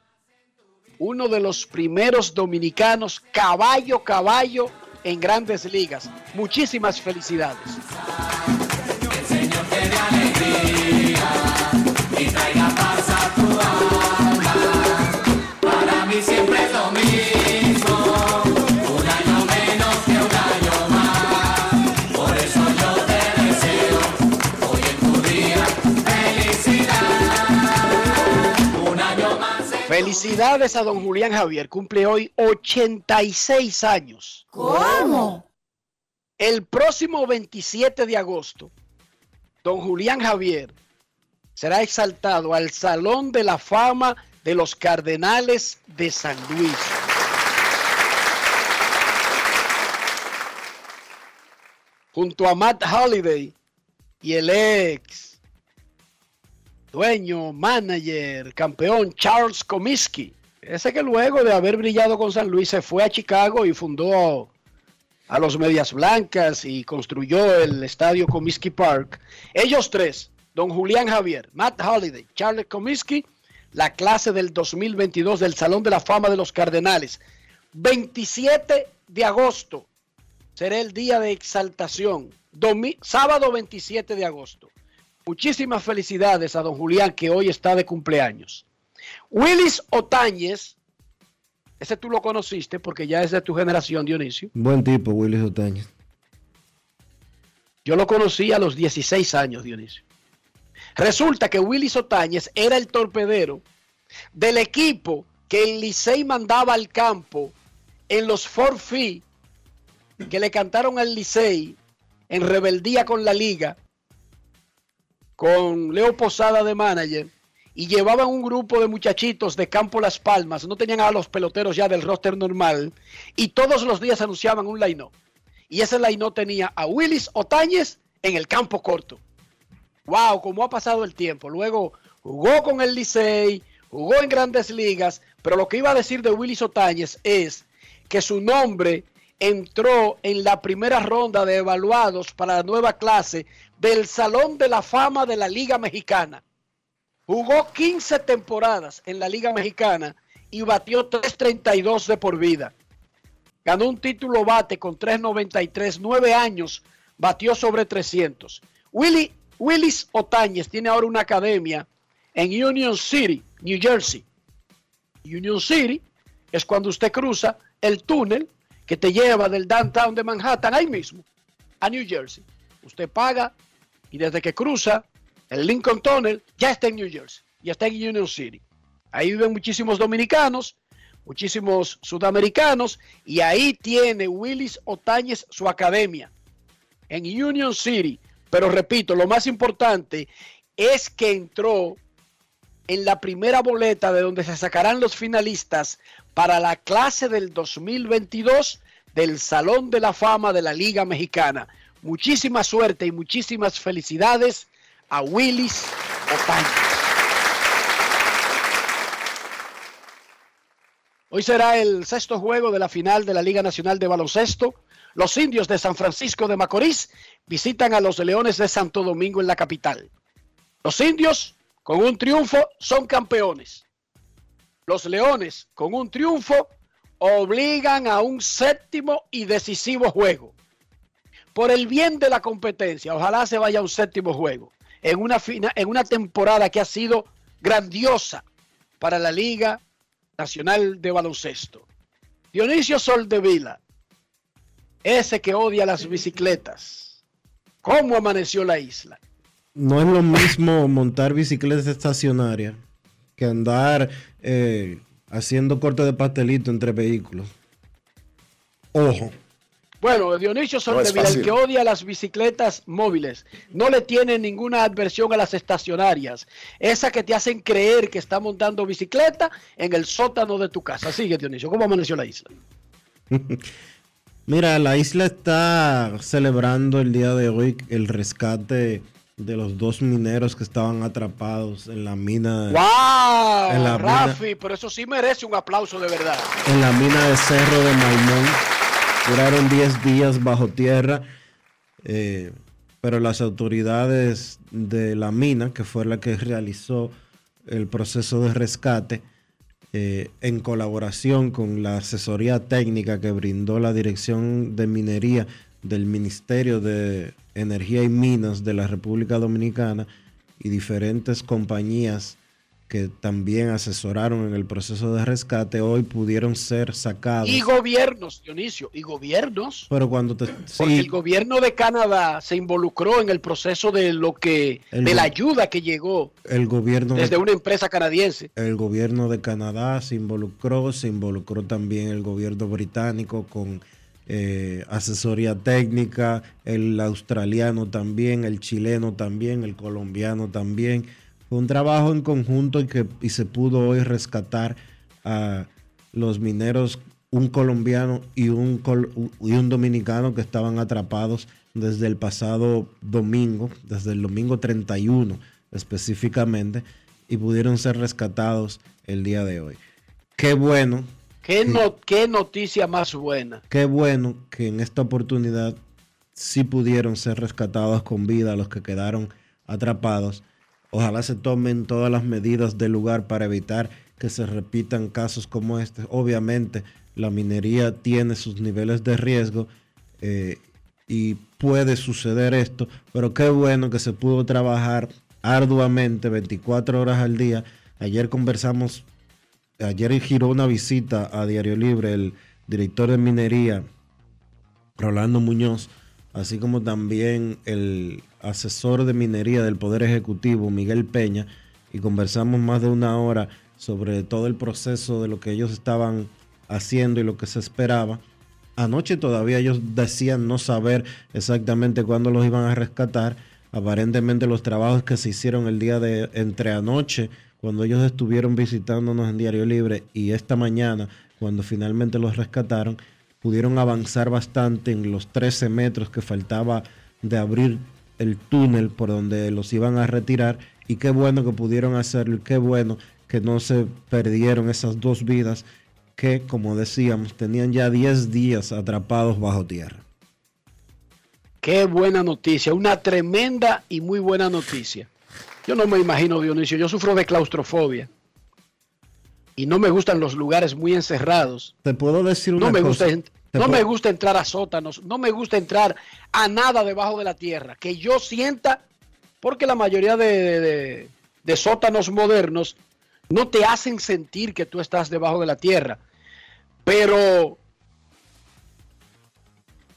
Speaker 4: uno de los primeros dominicanos caballo caballo en grandes ligas. Muchísimas felicidades.
Speaker 5: y
Speaker 4: Felicidades a don Julián Javier. Cumple hoy 86 años.
Speaker 5: ¿Cómo?
Speaker 4: El próximo 27 de agosto, don Julián Javier será exaltado al Salón de la Fama de los Cardenales de San Luis. Junto a Matt Holliday y el ex dueño, manager, campeón Charles Comiskey. Ese que luego de haber brillado con San Luis se fue a Chicago y fundó a los Medias Blancas y construyó el estadio Comiskey Park. Ellos tres, don Julián Javier, Matt Holliday, Charles Comiskey, la clase del 2022 del Salón de la Fama de los Cardenales. 27 de agosto será el día de exaltación. Domi- sábado 27 de agosto. Muchísimas felicidades a don Julián que hoy está de cumpleaños. Willis Otañez, ese tú lo conociste porque ya es de tu generación, Dionisio.
Speaker 1: Buen tipo, Willy Otañez.
Speaker 4: Yo lo conocí a los 16 años, Dionisio. Resulta que Willis Otañez era el torpedero del equipo que el Licey mandaba al campo en los forfeit que le cantaron al Licey en rebeldía con la liga, con Leo Posada de manager, y llevaban un grupo de muchachitos de Campo Las Palmas, no tenían a los peloteros ya del roster normal, y todos los días anunciaban un line y ese line tenía a Willis Otañez en el campo corto. Wow, cómo ha pasado el tiempo. Luego jugó con el Licey, jugó en grandes ligas, pero lo que iba a decir de Willis Otañez es que su nombre entró en la primera ronda de evaluados para la nueva clase del Salón de la Fama de la Liga Mexicana. Jugó 15 temporadas en la Liga Mexicana y batió 3.32 de por vida. Ganó un título bate con 3.93, 9 años, batió sobre 300. Willy, Willis Otañez tiene ahora una academia en Union City, New Jersey. Union City es cuando usted cruza el túnel que te lleva del downtown de Manhattan, ahí mismo, a New Jersey. Usted paga y desde que cruza el Lincoln Tunnel ya está en New Jersey, ya está en Union City. Ahí viven muchísimos dominicanos, muchísimos sudamericanos y ahí tiene Willis Otañez su academia en Union City. Pero repito, lo más importante es que entró en la primera boleta de donde se sacarán los finalistas para la clase del 2022 del Salón de la Fama de la Liga Mexicana. Muchísima suerte y muchísimas felicidades a Willis Otaño. Hoy será el sexto juego de la final de la Liga Nacional de Baloncesto. Los indios de San Francisco de Macorís visitan a los Leones de Santo Domingo en la capital. Los indios, con un triunfo, son campeones. Los Leones, con un triunfo, obligan a un séptimo y decisivo juego. Por el bien de la competencia, ojalá se vaya a un séptimo juego en una, fina- en una temporada que ha sido grandiosa para la Liga Nacional de Baloncesto. Dionisio Soldevila, ese que odia las bicicletas. ¿Cómo amaneció la isla?
Speaker 1: No es lo mismo montar bicicleta estacionaria que andar eh, haciendo corte de pastelito entre vehículos. Ojo.
Speaker 4: Bueno, Dionisio
Speaker 1: No
Speaker 4: Soldevila, el que odia las bicicletas móviles, no le tiene ninguna adversión a las estacionarias. Esa que te hacen creer que está montando bicicleta en el sótano de tu casa. Sigue, Dionisio. ¿Cómo amaneció la isla?
Speaker 1: Mira, la isla está celebrando el día de hoy el rescate de los dos mineros que estaban atrapados en la mina.
Speaker 4: ¡Wow!
Speaker 1: En la mina-
Speaker 4: Rafi, pero eso sí merece un aplauso de verdad.
Speaker 1: en la mina de Cerro de Maimón. Duraron 10 días bajo tierra, eh, pero las autoridades de la mina, que fue la que realizó el proceso de rescate, eh, en colaboración con la asesoría técnica que brindó la Dirección de Minería del Ministerio de Energía y Minas de la República Dominicana y diferentes compañías que también asesoraron en el proceso de rescate, hoy pudieron ser sacados.
Speaker 4: Y gobiernos, Dionisio, y gobiernos.
Speaker 1: Pero cuando te...
Speaker 4: Porque
Speaker 1: sí,
Speaker 4: el gobierno de Canadá se involucró en el proceso de lo que,
Speaker 1: El
Speaker 4: de la ayuda que llegó
Speaker 1: el gobierno... de-
Speaker 4: desde una empresa canadiense.
Speaker 1: El gobierno de Canadá se involucró, se involucró también el gobierno británico con eh, asesoría técnica, el australiano también, el chileno también, el colombiano también. Fue un trabajo en conjunto y, que, y se pudo hoy rescatar a los mineros, un colombiano y un, col- y un dominicano que estaban atrapados desde el pasado domingo, desde el domingo 31 específicamente, y pudieron ser rescatados el día de hoy. Qué bueno,
Speaker 4: ¿Qué, no, qué noticia más buena.
Speaker 1: qué bueno que en esta oportunidad sí pudieron ser rescatados con vida los que quedaron atrapados. Ojalá se tomen todas las medidas del lugar para evitar que se repitan casos como este. Obviamente, la minería tiene sus niveles de riesgo eh, y puede suceder esto, pero qué bueno que se pudo trabajar arduamente 24 horas al día. Ayer conversamos, ayer giró una visita a Diario Libre el director de minería, Rolando Muñoz, así como también el asesor de minería del Poder Ejecutivo, Miguel Peña, y conversamos más de una hora sobre todo el proceso de lo que ellos estaban haciendo y lo que se esperaba. Anoche todavía ellos decían no saber exactamente cuándo los iban a rescatar. Aparentemente los trabajos que se hicieron el día de entre anoche, cuando ellos estuvieron visitándonos en Diario Libre, y esta mañana, cuando finalmente los rescataron, pudieron avanzar bastante en los 13 metros que faltaba de abrir el túnel por donde los iban a retirar. Y qué bueno que pudieron hacerlo y qué bueno que no se perdieron esas dos vidas que, como decíamos, tenían ya 10 días atrapados bajo tierra.
Speaker 4: Qué buena noticia, una tremenda y muy buena noticia. Yo no me imagino, Dionisio, yo sufro de claustrofobia. Y no me gustan los lugares muy encerrados.
Speaker 1: Te puedo decir una
Speaker 4: No me
Speaker 1: cosa.
Speaker 4: gusta, no me gusta entrar a sótanos, no me gusta entrar a nada debajo de la tierra. Que yo sienta, porque la mayoría de, de- de- de sótanos modernos no te hacen sentir que tú estás debajo de la tierra. Pero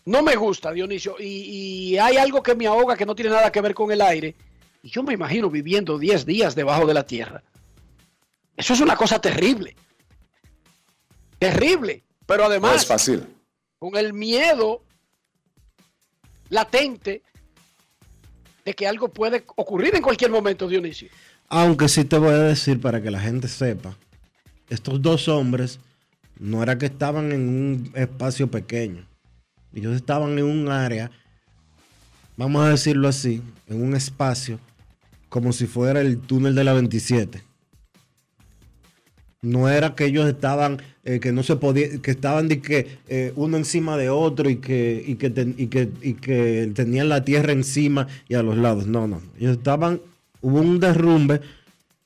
Speaker 4: no me gusta, Dionisio. Y, y hay algo que me ahoga que no tiene nada que ver con el aire. Y yo me imagino viviendo 10 días debajo de la tierra. Eso es una cosa terrible. Terrible. Pero además
Speaker 7: No es fácil.
Speaker 4: Con el miedo latente de que algo puede ocurrir en cualquier momento, Dionisio.
Speaker 1: Aunque sí te voy a decir para que la gente sepa, estos dos hombres no era que estaban en un espacio pequeño. Ellos estaban en un área vamos a decirlo así, en un espacio como si fuera el túnel de la 27. No era que ellos estaban, eh, que no se podía, que estaban de que eh, uno encima de otro y que, y que, ten- y que, y que tenían la tierra encima y a los lados. No, no. Ellos estaban, hubo un derrumbe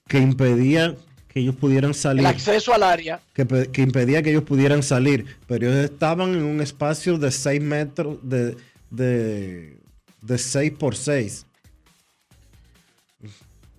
Speaker 1: que impedía que ellos pudieran salir
Speaker 4: El acceso al área.
Speaker 1: que, que impedía que ellos pudieran salir, pero ellos estaban en un espacio de 6 metros, de, de, de 6 por 6.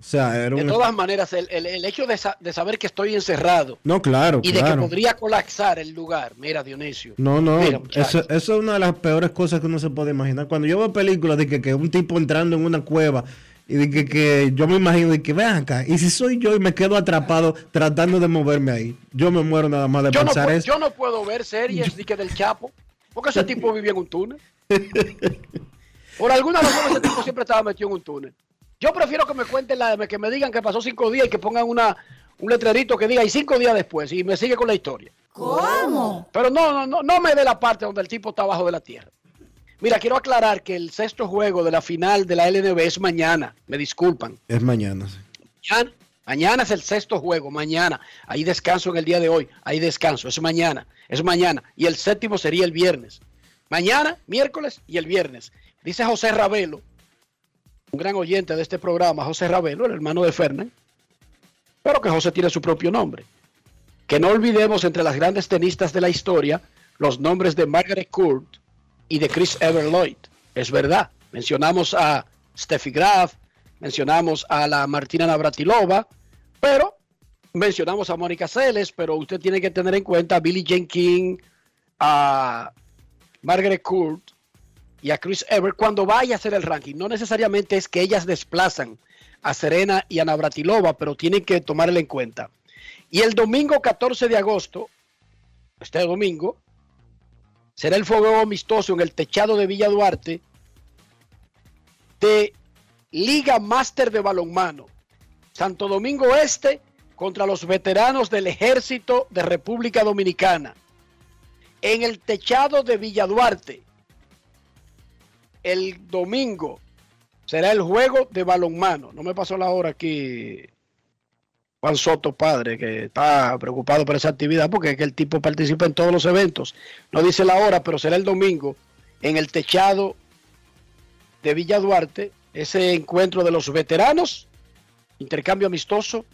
Speaker 1: O sea, era
Speaker 4: De todas maneras, el, el- el hecho de, sa- de saber que estoy encerrado
Speaker 1: No, claro,
Speaker 4: y de que podría colapsar el lugar. Mira, Dionisio.
Speaker 1: No, no,
Speaker 4: Mira,
Speaker 1: eso, eso es una de las peores cosas que uno se puede imaginar. Cuando yo veo películas de que, que un tipo entrando en una cueva y de que, que yo me imagino de que vean acá, y si soy yo y me quedo atrapado tratando de moverme ahí, yo me muero nada más de
Speaker 4: yo,
Speaker 1: pensar eso.
Speaker 4: yo no puedo ver series ni que del Chapo, porque ese tipo vivía en un túnel. Por alguna razón ese tipo siempre estaba metido en un túnel. Yo prefiero que me cuenten la que me digan que pasó cinco días y que pongan una un letrerito que diga y cinco días después y me sigue con la historia.
Speaker 13: ¿Cómo?
Speaker 4: Pero no, no, no, no me dé la parte donde el tipo está abajo de la tierra. Mira, quiero aclarar que el sexto juego de la final de la LNB es mañana. Me disculpan.
Speaker 1: Es mañana, sí.
Speaker 4: Mañana, mañana es el sexto juego, mañana. Hay descanso en el día de hoy, hay descanso, es mañana, es mañana. Y el séptimo sería el viernes. Mañana, miércoles y el viernes. Dice José Ravelo, un gran oyente de este programa, José Ravelo, el hermano de Fernán, pero que José tiene su propio nombre. Que no olvidemos entre las grandes tenistas de la historia los nombres de Margaret Court y de Chris Everloyd. Es verdad, mencionamos a Steffi Graf, mencionamos a la Martina Navratilova, pero mencionamos a Mónica Seles, pero usted tiene que tener en cuenta a Billie Jean King, a Margaret Court y a Chris Evert cuando vaya a hacer el ranking. No necesariamente es que ellas desplazan a Serena y a Navratilova, pero tienen que tomarla en cuenta. Y el domingo 14 de agosto, este domingo, será el fuego amistoso en el techado de Villa Duarte de Liga Máster de Balonmano. Santo Domingo Este contra los veteranos del Ejército de República Dominicana. En el techado de Villa Duarte. El domingo será el juego de balonmano. No me pasó la hora aquí Juan Soto, padre, que está preocupado por esa actividad porque es que el tipo participa en todos los eventos. No dice la hora, pero será el domingo en el techado de Villa Duarte, ese encuentro de los veteranos, intercambio amistoso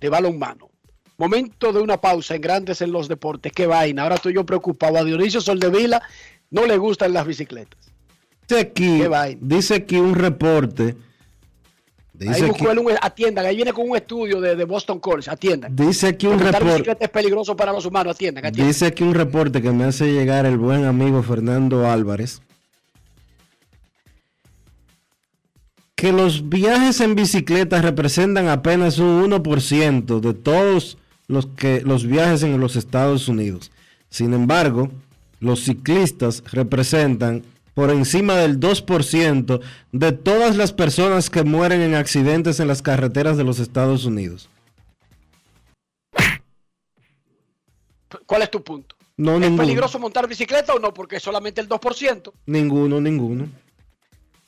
Speaker 4: de balonmano. Momento de una pausa en Grandes en los Deportes. Qué vaina. Ahora estoy yo preocupado. A Dionisio Soldevila no le gustan las bicicletas.
Speaker 1: Dice aquí, dice aquí un reporte.
Speaker 4: Ahí
Speaker 1: Dice
Speaker 4: buscó
Speaker 1: aquí,
Speaker 4: un, atiendan, ahí viene con un estudio de, de Boston College, atiendan.
Speaker 1: dice aquí un reporte.
Speaker 4: es peligroso para los humanos, atiendan, atiendan.
Speaker 1: Dice aquí un reporte que me hace llegar el buen amigo Fernando Álvarez. Que los viajes en bicicleta representan apenas un 1% de todos los, que, los viajes en los Estados Unidos. Sin embargo, los ciclistas representan por encima del 2% de todas las personas que mueren en accidentes en las carreteras de los Estados Unidos.
Speaker 4: ¿Cuál es tu punto?
Speaker 1: No,
Speaker 4: ¿Es
Speaker 1: ninguno.
Speaker 4: peligroso montar bicicleta o no? Porque es solamente el 2%.
Speaker 1: Ninguno, ninguno.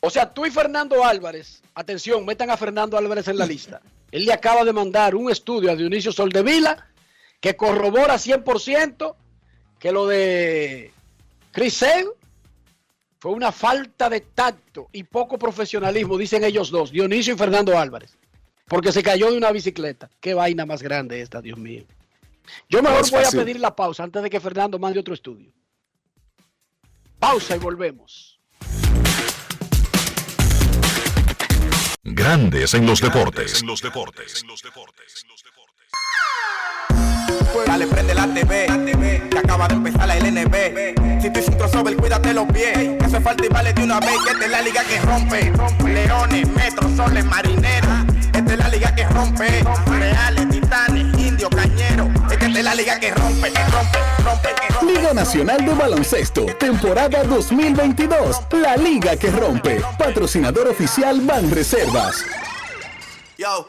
Speaker 4: O sea, tú y Fernando Álvarez, atención, metan a Fernando Álvarez en la lista. Él le acaba de mandar un estudio a Dionisio Soldevila que corrobora 100% que lo de Chris Sale fue una falta de tacto y poco profesionalismo, dicen ellos dos, Dionisio y Fernando Álvarez, porque se cayó de una bicicleta. Qué vaina más grande esta, Dios mío. Yo mejor
Speaker 7: No
Speaker 4: voy a pedir la pausa antes de que Fernando mande otro estudio. Pausa y volvemos.
Speaker 3: Grandes en los deportes.
Speaker 14: En los deportes. Dale, prende la TV, que acaba de empezar la LNB. Si tú hiciste un crossover, cuídate los pies. Que eso es falta y vale de una vez. Que esta es la liga que rompe. Leones, metros, soles, marineros. Esta es la liga que rompe. Reales, titanes, indios, cañeros. Esta es la liga que rompe, que rompe, rompe, que rompe.
Speaker 15: Liga Nacional de Baloncesto, temporada 2022. La liga que rompe. Patrocinador oficial Banreservas.
Speaker 16: Yo,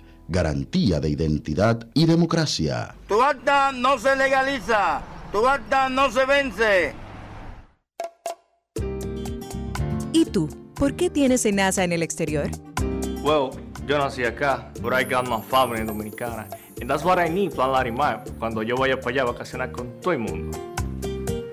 Speaker 17: Garantía de identidad y democracia.
Speaker 18: Tu acta no se legaliza, tu acta no se vence.
Speaker 19: ¿Y tú? ¿Por qué tienes enaza en el exterior?
Speaker 20: Well, yo nací acá, but I got my family dominicana. And that's what I need, Plan Larimar, cuando yo vaya para allá a vacacionar con todo el mundo.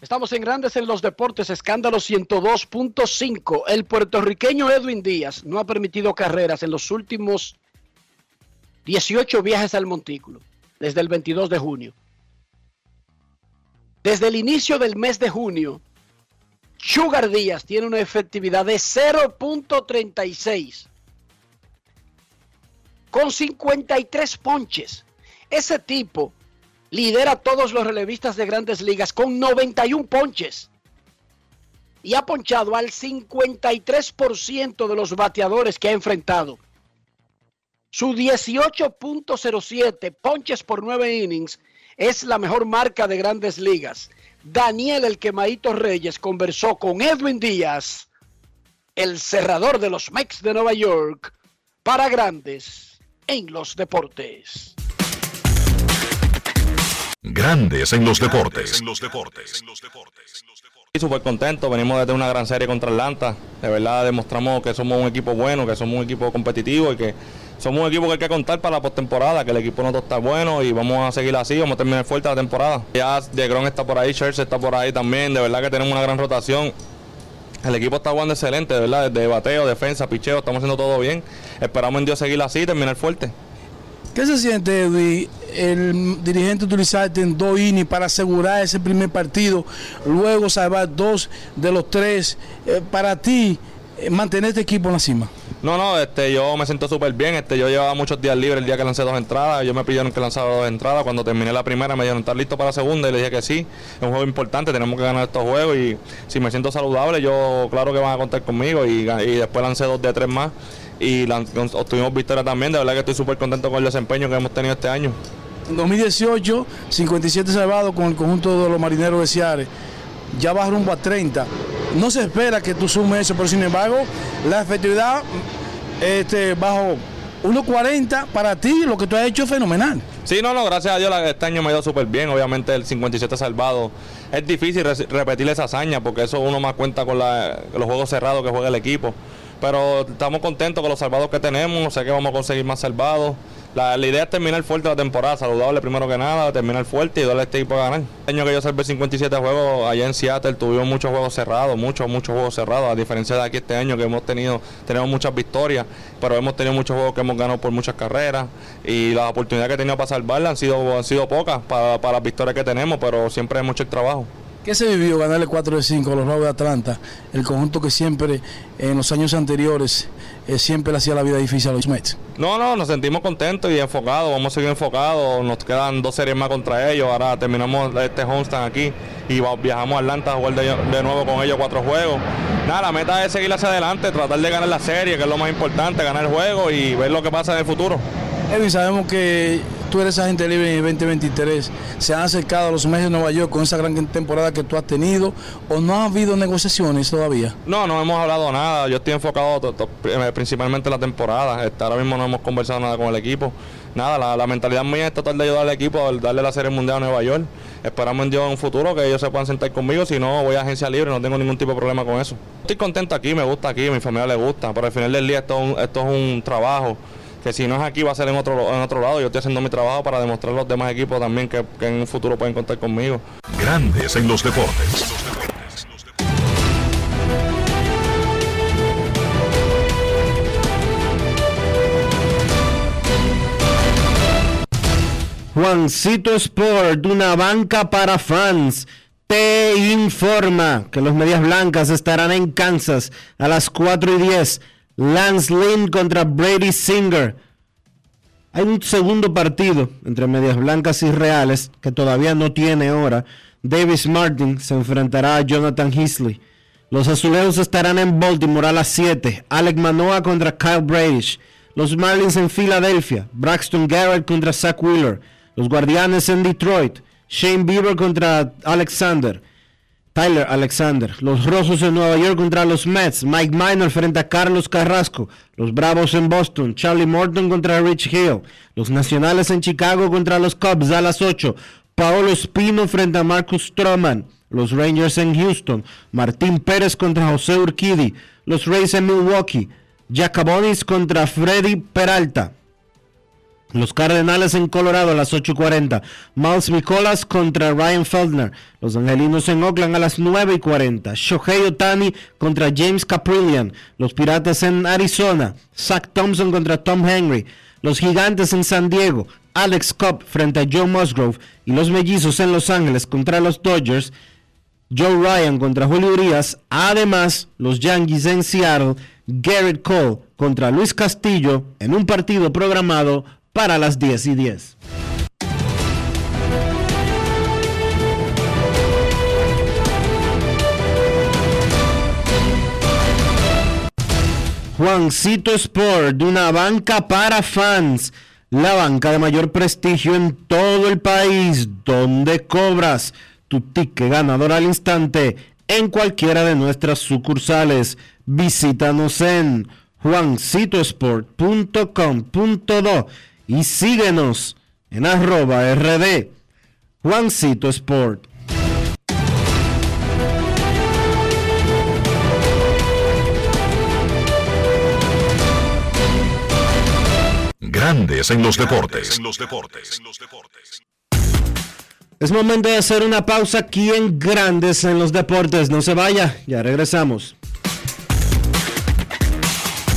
Speaker 4: Estamos en Grandes en los Deportes, escándalo 102.5. El puertorriqueño Edwin Díaz no ha permitido carreras en los últimos 18 viajes al montículo, desde el 22 de junio. Desde el inicio del mes de junio, Sugar Díaz tiene una efectividad de 0.36 con 53 ponches. Ese tipo lidera a todos los relevistas de grandes ligas con 91 ponches. Y ha ponchado al 53% de los bateadores que ha enfrentado. Su 18.07 ponches por 9 innings es la mejor marca de grandes ligas. Daniel El Quemadito Reyes conversó con Edwin Díaz, el cerrador de los Mex de Nueva York, para grandes en los deportes.
Speaker 3: Grandes en los deportes.
Speaker 21: Y súper contento, venimos de tener una gran serie contra Atlanta. De verdad demostramos que somos un equipo bueno, que somos un equipo competitivo y que somos un equipo que hay que contar para la postemporada, que el equipo nosotros está bueno y vamos a seguir así, vamos a terminar fuerte la temporada. Ya DeGrom está por ahí, Scherzer está por ahí también, de verdad que tenemos una gran rotación. El equipo está jugando excelente, de verdad, desde bateo, defensa, picheo, estamos haciendo todo bien. Esperamos en Dios seguir así y terminar fuerte.
Speaker 22: ¿Qué se siente, Edwin, el dirigente utilizarte en dos innings para asegurar ese primer partido, luego salvar dos de los tres? Eh, para ti, eh, mantener este equipo en la cima.
Speaker 21: No, no, este, yo me siento súper bien. Este, yo llevaba muchos días libres el día que lancé dos entradas. Ellos me pidieron que lanzara dos entradas. Cuando terminé la primera me dijeron, ¿estás listo para la segunda? Y le dije que sí. Es un juego importante, tenemos que ganar estos juegos. Y si me siento saludable, yo claro que van a contar conmigo. Y, y después lancé dos de tres más. Y obtuvimos victoria también. De verdad que estoy súper contento con el desempeño que hemos tenido este año.
Speaker 22: En 2018, 57 salvados con el conjunto de los marineros de Ciares. Ya vas rumbo a 30. No se espera que tú sumes eso, pero sin embargo, la efectividad este, bajo 1.40 para ti, lo que tú has hecho es fenomenal.
Speaker 21: Sí, no, no, gracias a Dios este año me ha ido súper bien. Obviamente el 57 salvado. Es difícil re- repetir esa hazaña porque eso uno más cuenta con la- los juegos cerrados que juega el equipo. Pero estamos contentos con los salvados que tenemos, sé que vamos a conseguir más salvados. La, idea es terminar fuerte la temporada, saludable primero que nada, terminar fuerte y darle a este equipo a ganar. El año que yo salvé 57 juegos allá en Seattle tuvimos muchos juegos cerrados, muchos, muchos juegos cerrados, a diferencia de aquí este año que hemos tenido, tenemos muchas victorias, pero hemos tenido muchos juegos que hemos ganado por muchas carreras y las oportunidades que he tenido para salvarla han sido, han sido pocas para, para las victorias que tenemos, pero siempre hemos hecho el trabajo.
Speaker 22: ¿Qué se vivió ganarle 4 de 5 a los Bravos de Atlanta? El conjunto que siempre en los años anteriores eh, siempre le hacía la vida difícil a los Mets.
Speaker 21: No, no, nos sentimos contentos y enfocados, vamos a seguir enfocados, nos quedan dos series más contra ellos, ahora terminamos este homestand aquí y viajamos a Atlanta a jugar de, de nuevo con ellos cuatro juegos. Nada, la meta es seguir hacia adelante, tratar de ganar la serie, que es lo más importante, ganar el juego y ver lo que pasa en el futuro.
Speaker 22: Edwin, sabemos que tú eres agente libre en el 2023. ¿Se han acercado a los Mets de Nueva York con esa gran temporada que tú has tenido o no ha habido negociaciones todavía?
Speaker 21: No, no hemos hablado nada. Yo estoy enfocado eh, principalmente en la temporada. Este, ahora mismo no hemos conversado nada con el equipo. Nada, la, mentalidad mía es tratar de ayudar al equipo, a darle la Serie Mundial a Nueva York. Esperamos en Dios en un futuro que ellos se puedan sentar conmigo. Si no, voy a agencia libre, no tengo ningún tipo de problema con eso. Estoy contento aquí, me gusta aquí, a mi familia le gusta. Pero al final del día esto es un trabajo que si no es aquí va a ser en otro, en otro lado. Yo estoy haciendo mi trabajo para demostrar a los demás equipos también que, que en un futuro pueden contar conmigo.
Speaker 3: Grandes en los deportes.
Speaker 1: Juancito Sport, una banca para fans, te informa que los Medias Blancas estarán en Kansas a las 4 y 10. Lance Lynn contra Brady Singer. Hay un segundo partido entre Medias Blancas y Reales que todavía no tiene hora. Davis Martin se enfrentará a Jonathan Heasley. Los azulejos estarán en Baltimore a las 7. Alec Manoa contra Kyle Bradish. Los Marlins en Filadelfia. Braxton Garrett contra Zach Wheeler. Los Guardianes en Detroit. Shane Bieber contra Alexander. Tyler Alexander. Los Rosos en Nueva York contra los Mets. Mike Minor frente a Carlos Carrasco. Los Bravos en Boston. Charlie Morton contra Rich Hill. Los Nacionales en Chicago contra los Cubs a las 8. Paolo Espino frente a Marcus Stroman. Los Rangers en Houston. Martín Pérez contra José Urquidi. Los Rays en Milwaukee. Jacobonis contra Freddy Peralta. Los Cardenales en Colorado a las 8.40. Miles Nicolas contra Ryan Feldner. Los Angelinos en Oakland a las 9.40. Shohei Otani contra James Caprillion. Los Piratas en Arizona. Zach Thompson contra Tom Henry. Los Gigantes en San Diego. Alex Cobb frente a Joe Musgrove. Y los Mellizos en Los Ángeles contra los Dodgers. Joe Ryan contra Julio Urias. Además, los Yankees en Seattle. Garrett Cole contra Luis Castillo en un partido programado para las 10 y 10. Juancito Sport, una banca para fans, la banca de mayor prestigio en todo el país, donde cobras tu ticket ganador al instante en cualquiera de nuestras sucursales. Visítanos en juancitosport.com.do y síguenos en arroba rd Juancito Sport.
Speaker 3: Grandes en los deportes.
Speaker 1: Es momento de hacer una pausa aquí en Grandes en los Deportes. No se vaya, ya regresamos.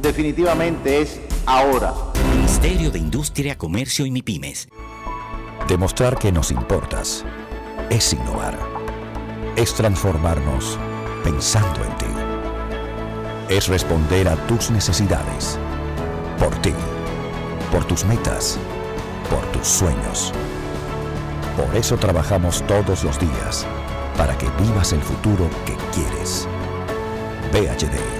Speaker 23: definitivamente es ahora.
Speaker 24: Ministerio de Industria, Comercio y MIPIMES.
Speaker 18: Demostrar que nos importas es innovar. Es transformarnos pensando en ti. Es responder a tus necesidades. Por ti. Por tus metas. Por tus sueños. Por eso trabajamos todos los días. Para que vivas el futuro que quieres. PHD.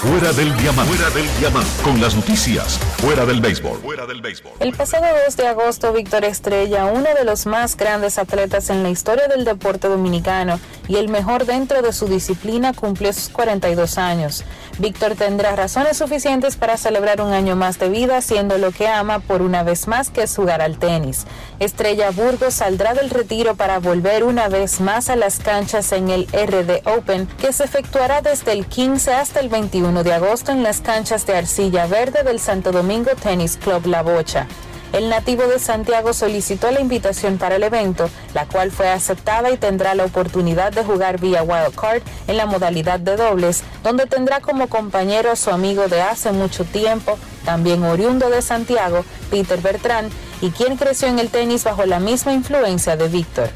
Speaker 3: Fuera del diamante. Fuera del diamante. Con las noticias. Fuera del béisbol. Fuera del béisbol.
Speaker 25: El pasado 2 de agosto, Víctor Estrella, uno de los más grandes atletas en la historia del deporte dominicano y el mejor dentro de su disciplina, cumplió sus 42 años. Víctor tendrá razones suficientes para celebrar un año más de vida haciendo lo que ama por una vez más que es jugar al tenis. Estrella Burgos saldrá del retiro para volver una vez más a las canchas en el RD Open que se efectuará desde el 15 hasta el 21 de agosto en las canchas de arcilla verde del Santo Domingo Tennis Club La Bocha. El nativo de Santiago solicitó la invitación para el evento, la cual fue aceptada y tendrá la oportunidad de jugar vía wildcard en la modalidad de dobles, donde tendrá como compañero a su amigo de hace mucho tiempo, también oriundo de Santiago, Peter Bertrand, y quien creció en el tenis bajo la misma influencia de Víctor.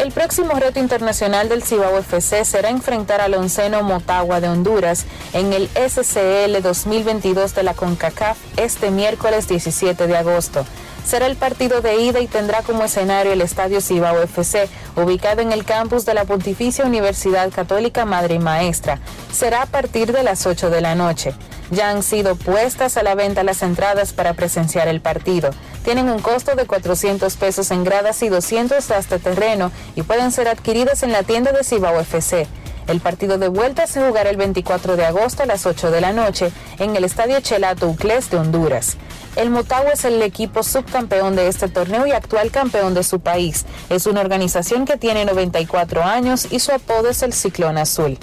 Speaker 25: El próximo reto internacional del Cibao FC será enfrentar al onceno Motagua de Honduras en el SCL 2022 de la CONCACAF este miércoles 17 de agosto. Será el partido de ida y tendrá como escenario el Estadio Cibao FC, ubicado en el campus de la Pontificia Universidad Católica Madre y Maestra. Será a partir de las 8 de la noche. Ya han sido puestas a la venta las entradas para presenciar el partido. Tienen un costo de 400 pesos en gradas y 200 hasta terreno y pueden ser adquiridas en la tienda de Cibao FC. El partido de vuelta se jugará el 24 de agosto a las 8 de la noche en el Estadio Chelato Uclés de Honduras. El Motagua es el equipo subcampeón de este torneo y actual campeón de su país. Es una organización que tiene 94 años y su apodo es el Ciclón Azul.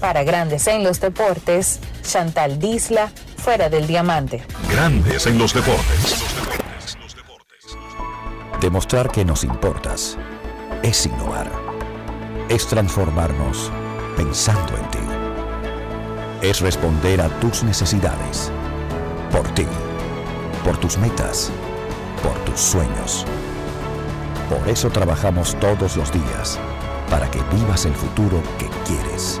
Speaker 25: Para Grandes en los Deportes, Chantal Disla, fuera del diamante.
Speaker 3: Grandes en los deportes.
Speaker 18: Demostrar que nos importas es innovar. Es transformarnos pensando en ti. Es responder a tus necesidades. Por ti. Por tus metas. Por tus sueños. Por eso trabajamos todos los días. Para que vivas el futuro que quieres.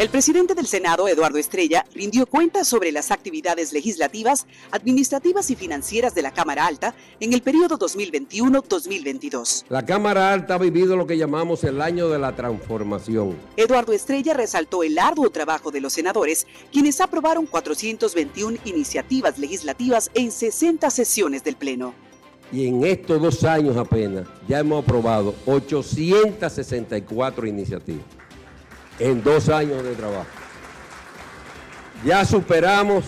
Speaker 26: El presidente del Senado, Eduardo Estrella, rindió cuentas sobre las actividades legislativas, administrativas y financieras de la Cámara Alta en el periodo 2021-2022.
Speaker 27: La Cámara Alta ha vivido lo que llamamos el año de la transformación.
Speaker 26: Eduardo Estrella resaltó el arduo trabajo de los senadores, quienes aprobaron 421 iniciativas legislativas en 60 sesiones del Pleno.
Speaker 27: Y en estos dos años apenas ya hemos aprobado 864 iniciativas en dos años de trabajo. Ya superamos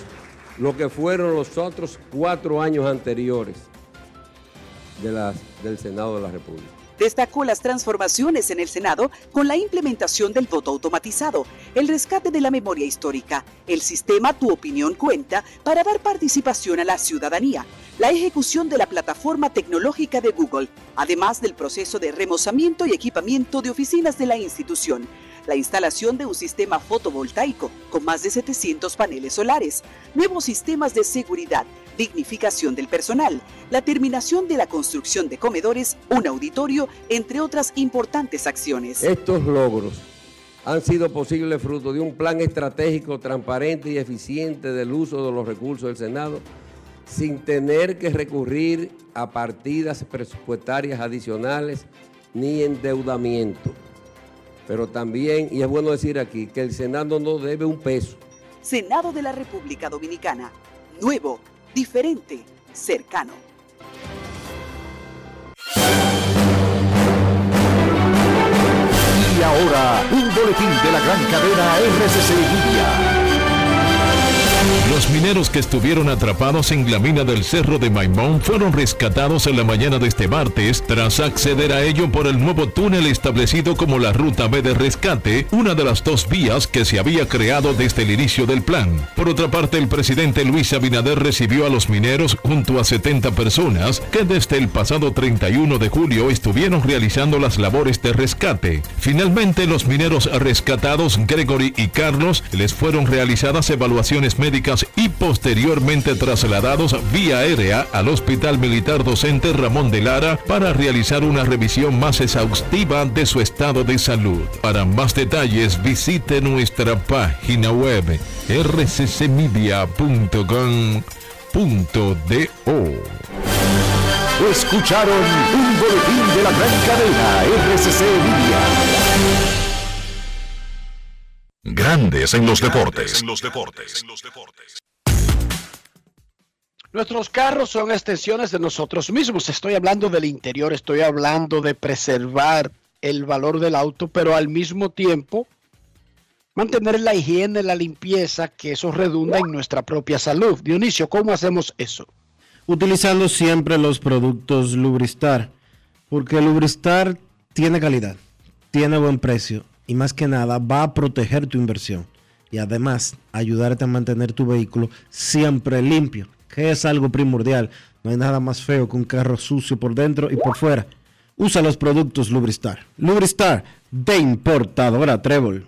Speaker 27: lo que fueron los otros cuatro años anteriores del Senado de la República.
Speaker 26: Destacó las transformaciones en el Senado con la implementación del voto automatizado, el rescate de la memoria histórica, el sistema Tu opinión cuenta para dar participación a la ciudadanía, la ejecución de la plataforma tecnológica de Google, además del proceso de remozamiento y equipamiento de oficinas de la institución, la instalación de un sistema fotovoltaico con más de 700 paneles solares, nuevos sistemas de seguridad, dignificación del personal, la terminación de la construcción de comedores, un auditorio, entre otras importantes acciones.
Speaker 27: Estos logros han sido posibles fruto de un plan estratégico transparente y eficiente del uso de los recursos del Senado sin tener que recurrir a partidas presupuestarias adicionales ni endeudamiento. Pero también, y es bueno decir aquí, que el Senado no debe un peso.
Speaker 26: Senado de la República Dominicana. Nuevo, diferente, cercano.
Speaker 3: Y ahora, un boletín de la gran cadena RCC Libia.
Speaker 28: Los mineros que estuvieron atrapados en la mina del Cerro de Maimón fueron rescatados en la mañana de este martes tras acceder a ello por el nuevo túnel establecido como la Ruta B de Rescate, una de las dos vías que se había creado desde el inicio del plan. Por otra parte, el presidente Luis Abinader recibió a los mineros junto a 70 personas que desde el pasado 31 de julio estuvieron realizando las labores de rescate. Finalmente, los mineros rescatados Gregory y Carlos les fueron realizadas evaluaciones médicas y posteriormente trasladados vía aérea al Hospital Militar Docente Ramón de Lara para realizar una revisión más exhaustiva de su estado de salud. Para más detalles visite nuestra página web rccmedia.com.do.
Speaker 3: Escucharon un boletín de la gran cadena RCC Libia. Grandes en los deportes.
Speaker 4: Nuestros carros son extensiones de nosotros mismos. Estoy hablando del interior, estoy hablando de preservar el valor del auto, pero al mismo tiempo mantener la higiene, la limpieza, que eso redunda en nuestra propia salud. Dionisio, ¿cómo hacemos eso?
Speaker 1: Utilizando siempre los productos Lubristar, porque Lubristar tiene calidad, tiene buen precio y más que nada va a proteger tu inversión y además ayudarte a mantener tu vehículo siempre limpio, que es algo primordial. No hay nada más feo que un carro sucio por dentro y por fuera. Usa los productos Lubristar. Lubristar de importadora Trébol.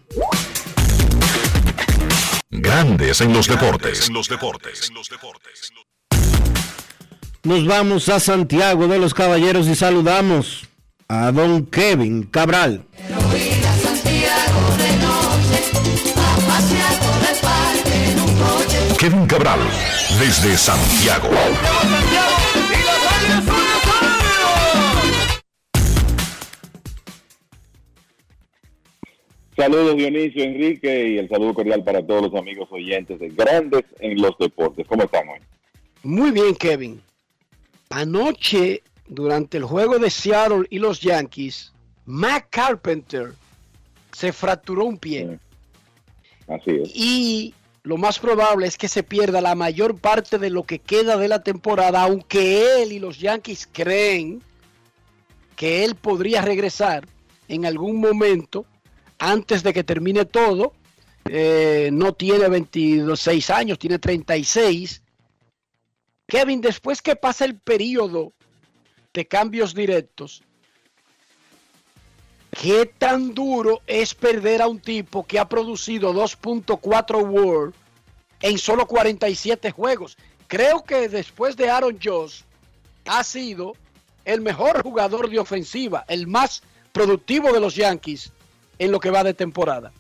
Speaker 3: Grandes en los deportes.
Speaker 1: Nos vamos a Santiago de los Caballeros y saludamos a don Kevin Cabral.
Speaker 3: Kevin Cabral, desde Santiago.
Speaker 29: Saludos Dionisio, Enrique y el saludo cordial para todos los amigos oyentes de Grandes en los Deportes. ¿Cómo están hoy?
Speaker 4: Muy bien, Kevin. Anoche, durante el juego de Seattle y los Yankees, Matt Carpenter se fracturó un pie. Y lo más probable es que se pierda la mayor parte de lo que queda de la temporada, aunque él y los Yankees creen que él podría regresar en algún momento antes de que termine todo. Eh, no tiene 26 años, tiene 36. Kevin, después que pasa el periodo de cambios directos, ¿qué tan duro es perder a un tipo que ha producido 2.4 World en solo 47 juegos? Creo que después de Aaron Josh ha sido el mejor jugador de ofensiva, el más productivo de los Yankees en lo que va de temporada.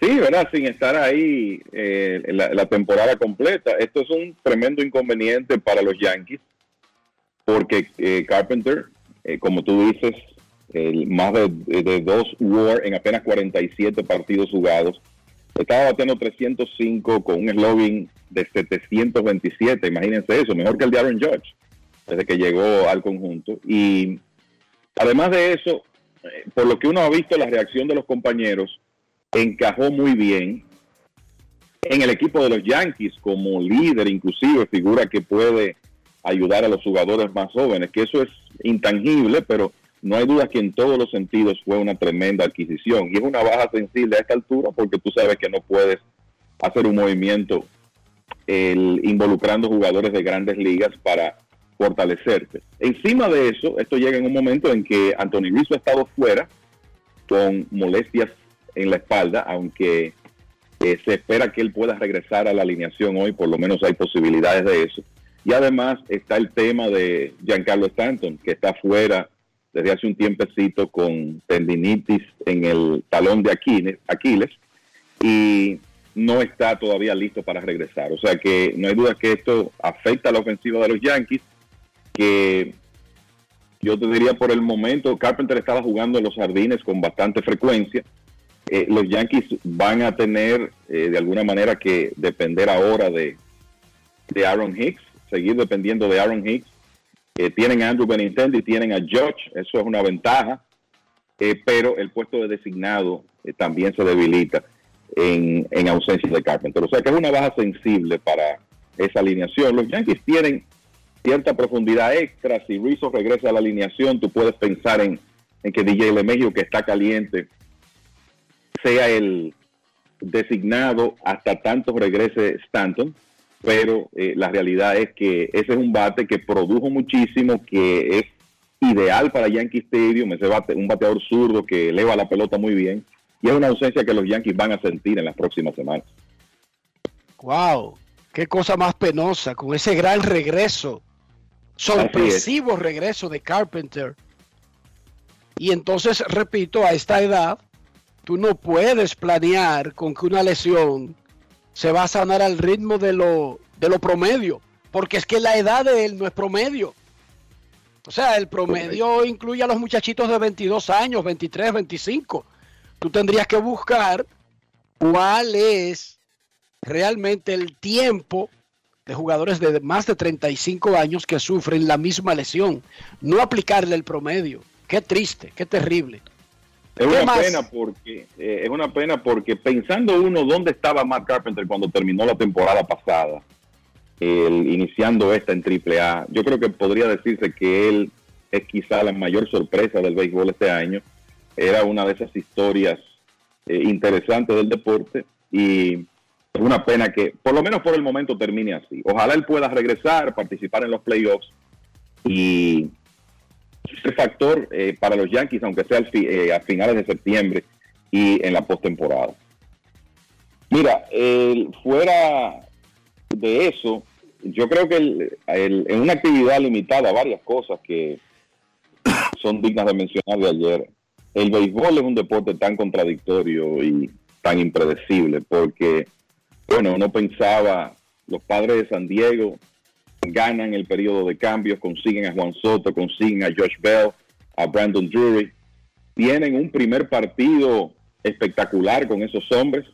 Speaker 29: Sí, ¿verdad? Sin estar ahí eh, la, temporada completa. Esto es un tremendo inconveniente para los Yankees, porque eh, Carpenter, eh, como tú dices, más de, de, dos WAR en apenas 47 partidos jugados, estaba batiendo 305 con un slogan de 727. Imagínense eso, mejor que el de Aaron Judge, desde que llegó al conjunto. Y además de eso, por lo que uno ha visto la reacción de los compañeros, encajó muy bien en el equipo de los Yankees como líder, inclusive figura que puede ayudar a los jugadores más jóvenes, que eso es intangible, pero no hay duda que en todos los sentidos fue una tremenda adquisición. Y es una baja sensible a esta altura porque tú sabes que no puedes hacer un movimiento el, involucrando jugadores de grandes ligas para fortalecerte. Encima de eso, esto llega en un momento en que Anthony Rizzo ha estado fuera con molestias en la espalda, aunque eh, se espera que él pueda regresar a la alineación hoy, por lo menos hay posibilidades de eso. Y además está el tema de Giancarlo Stanton, que está fuera desde hace un tiempecito con tendinitis en el talón de Aquiles, Aquiles y no está todavía listo para regresar. O sea que no hay duda que esto afecta a la ofensiva de los Yankees, que yo te diría por el momento, Carpenter estaba jugando en los jardines con bastante frecuencia. Eh, los Yankees van a tener eh, de alguna manera que depender ahora de, de Aaron Hicks, seguir dependiendo de Aaron Hicks. Eh, tienen a Andrew Benintendi, tienen a George, eso es una ventaja, pero el puesto de designado también se debilita en, en ausencia de Carpenter. O sea que es una baja sensible para esa alineación. Los Yankees tienen cierta profundidad extra. Si Rizzo regresa a la alineación, tú puedes pensar en, que DJ LeMahieu, que está caliente, sea el designado hasta tanto regrese Stanton. Pero eh, la realidad es que ese es un bate que produjo muchísimo, que es ideal para Yankee Stadium, ese bate, un bateador zurdo que eleva la pelota muy bien. Y es una ausencia que los Yankees van a sentir en las próximas semanas.
Speaker 4: ¡Wow! ¡Qué cosa más penosa! Con ese gran regreso sorpresivo regreso de Carpenter. Y entonces, repito, a esta edad, tú no puedes planear con que una lesión se va a sanar al ritmo de lo, de lo promedio, porque es que la edad de él no es promedio. O sea, el promedio incluye a los muchachitos de 22 años, 23, 25. Tú tendrías que buscar cuál es realmente el tiempo de jugadores de más de 35 años que sufren la misma lesión. No aplicarle el promedio. Qué triste, qué terrible.
Speaker 29: Es una pena porque eh, es una pena porque pensando uno dónde estaba Matt Carpenter cuando terminó la temporada pasada, iniciando esta en AAA, yo creo que podría decirse que él es quizá la mayor sorpresa del béisbol este año. Era una de esas historias eh, interesantes del deporte y es una pena que, por lo menos por el momento, termine así. Ojalá él pueda regresar, participar en los playoffs y ese factor eh, para los Yankees, aunque sea eh, a finales de septiembre y en la postemporada. Mira, fuera de eso, yo creo que en una actividad limitada, varias cosas que son dignas de mencionar de ayer. El béisbol es un deporte tan contradictorio y tan impredecible porque bueno, uno pensaba, los padres de San Diego ganan el periodo de cambios, consiguen a Juan Soto, consiguen a Josh Bell, a Brandon Drury, tienen un primer partido espectacular con esos hombres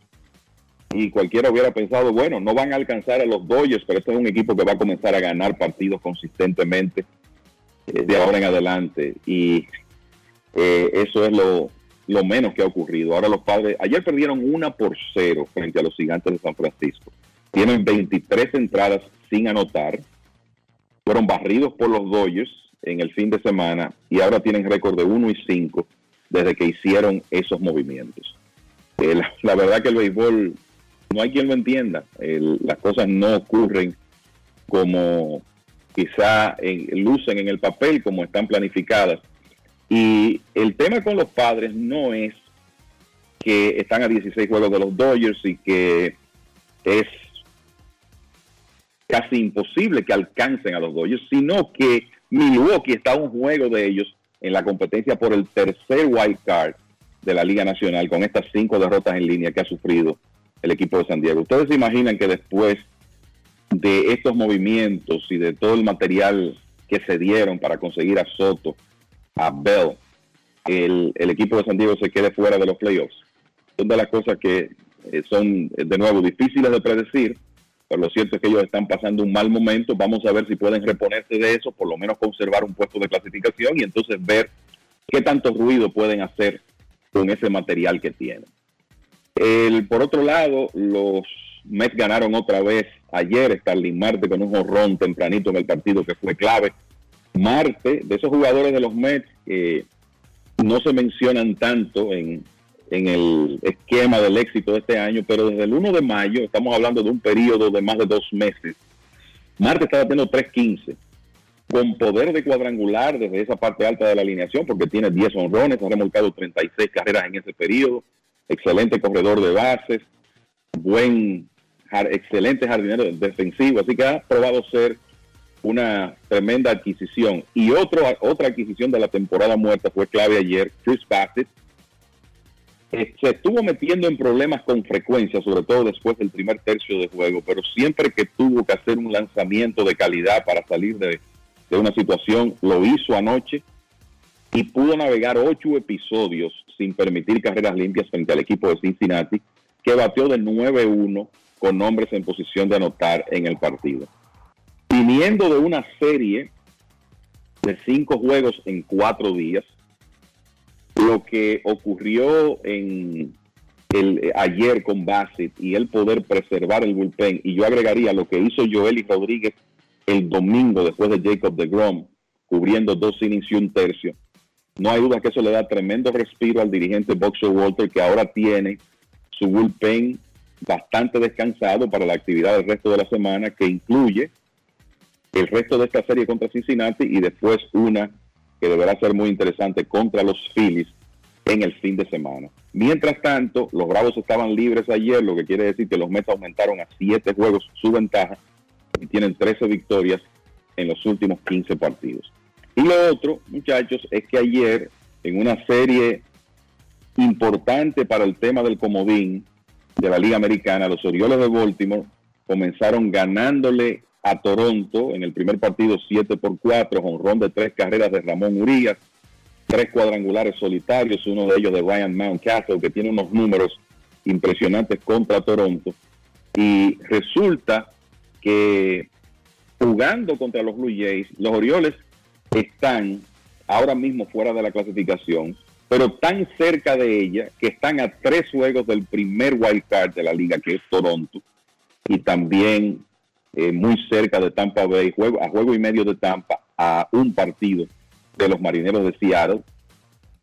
Speaker 29: y cualquiera hubiera pensado, bueno, no van a alcanzar a los Dodgers, pero este es un equipo que va a comenzar a ganar partidos consistentemente eh, de ahora en adelante y eh, eso es lo, menos que ha ocurrido. Ahora los padres, ayer perdieron una por cero frente a los gigantes de San Francisco. Tienen 23 entradas sin anotar. Fueron barridos por los Dodgers en el fin de semana y ahora tienen récord de 1 y 5 desde que hicieron esos movimientos. Eh, la, verdad que el béisbol no hay quien lo entienda. las cosas no ocurren como quizá lucen en el papel, como están planificadas y el tema con los padres no es que están a 16 juegos de los Dodgers y que es casi imposible que alcancen a los Dodgers, sino que Milwaukee está a un juego de ellos en la competencia por el tercer wild card de la Liga Nacional con estas cinco derrotas en línea que ha sufrido el equipo de San Diego. Ustedes se imaginan que después de estos movimientos y de todo el material que se dieron para conseguir a Soto, a Bell, el, equipo de San Diego se quede fuera de los playoffs. Son de las cosas que eh, son, eh, de nuevo, difíciles de predecir, pero lo cierto es que ellos están pasando un mal momento. Vamos a ver si pueden reponerse de eso, por lo menos conservar un puesto de clasificación y entonces ver qué tanto ruido pueden hacer con ese material que tienen. El, por otro lado, los Mets ganaron otra vez ayer, Starling Marte con un jorrón tempranito en el partido que fue clave Marte, de esos jugadores de los Mets que no se mencionan tanto en, el esquema del éxito de este año, pero desde el 1 de mayo, estamos hablando de un periodo de más de dos meses, Marte está batiendo 3.15, con poder de cuadrangular desde esa parte alta de la alineación, porque tiene 10 honrones, ha remolcado 36 carreras en ese periodo, excelente corredor de bases, buen, excelente jardinero defensivo, así que ha probado ser una tremenda adquisición. Y otro, otra adquisición de la temporada muerta fue clave ayer, Chris Bassett. Eh, se estuvo metiendo en problemas con frecuencia, sobre todo después del primer tercio de juego, pero siempre que tuvo que hacer un lanzamiento de calidad para salir de, una situación, lo hizo anoche y pudo navegar ocho episodios sin permitir carreras limpias frente al equipo de Cincinnati, que batió de 9-1 con hombres en posición de anotar en el partido. Viniendo de una serie de cinco juegos en cuatro días, lo que ocurrió en el, ayer con Bassett y el poder preservar el bullpen, y yo agregaría lo que hizo Joel y Rodríguez el domingo después de Jacob de Grom, cubriendo dos innings y un tercio. No hay duda que eso le da tremendo respiro al dirigente Boxer Walter, que ahora tiene su bullpen bastante descansado para la actividad del resto de la semana, que incluye el resto de esta serie contra Cincinnati y después una que deberá ser muy interesante contra los Phillies en el fin de semana. Mientras tanto, los Bravos estaban libres ayer, lo que quiere decir que los Mets aumentaron a siete juegos su ventaja y tienen 13 victorias en los últimos 15 partidos. Y lo otro, muchachos, es que ayer en una serie importante para el tema del comodín de la Liga Americana, los Orioles de Baltimore comenzaron ganándole a Toronto en el primer partido 7 por 4, ron de tres carreras de Ramón Urias, tres cuadrangulares solitarios, uno de ellos de Ryan Mountcastle, que tiene unos números impresionantes contra Toronto. Y resulta que jugando contra los Blue Jays, los Orioles están ahora mismo fuera de la clasificación, pero tan cerca de ella que están a tres juegos del primer wild card de la liga, que es Toronto, y también eh, muy cerca de Tampa Bay, juego, a juego y medio de Tampa, a un partido de los Marineros de Seattle,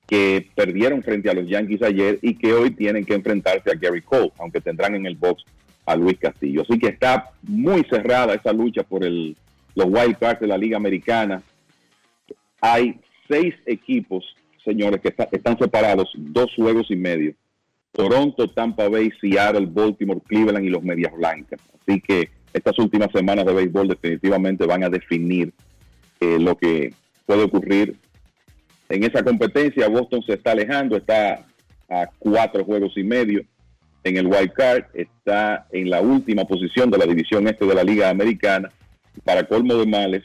Speaker 29: que perdieron frente a los Yankees ayer y que hoy tienen que enfrentarse a Gary Cole, aunque tendrán en el box a Luis Castillo. Así que está muy cerrada esa lucha por el, los wild cards de la Liga Americana. Hay seis equipos, señores, que están separados dos juegos y medio. Toronto, Tampa Bay, Seattle, Baltimore, Cleveland y los Medias Blancas. Así que estas últimas semanas de béisbol definitivamente van a definir eh, lo que puede ocurrir en esa competencia. Boston se está alejando, está a cuatro juegos y medio en el wild card, está en la última posición de la división este de la Liga Americana. Para colmo de males,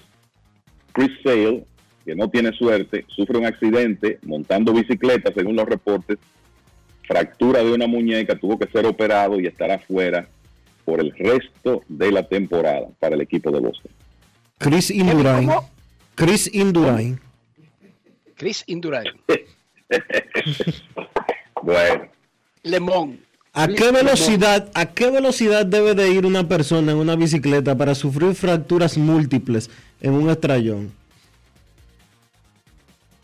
Speaker 29: Chris Sale, que no tiene suerte, sufre un accidente montando bicicleta, según los reportes, fractura de una muñeca, tuvo que ser operado y estará fuera por el resto de la temporada para el equipo de Boston.
Speaker 1: Chris Indurain. Chris Indurain.
Speaker 4: Chris Indurain.
Speaker 29: bueno.
Speaker 4: Lemón.
Speaker 1: ¿A qué velocidad, a qué velocidad debe de ir una persona en una bicicleta para sufrir fracturas múltiples en un estrellón?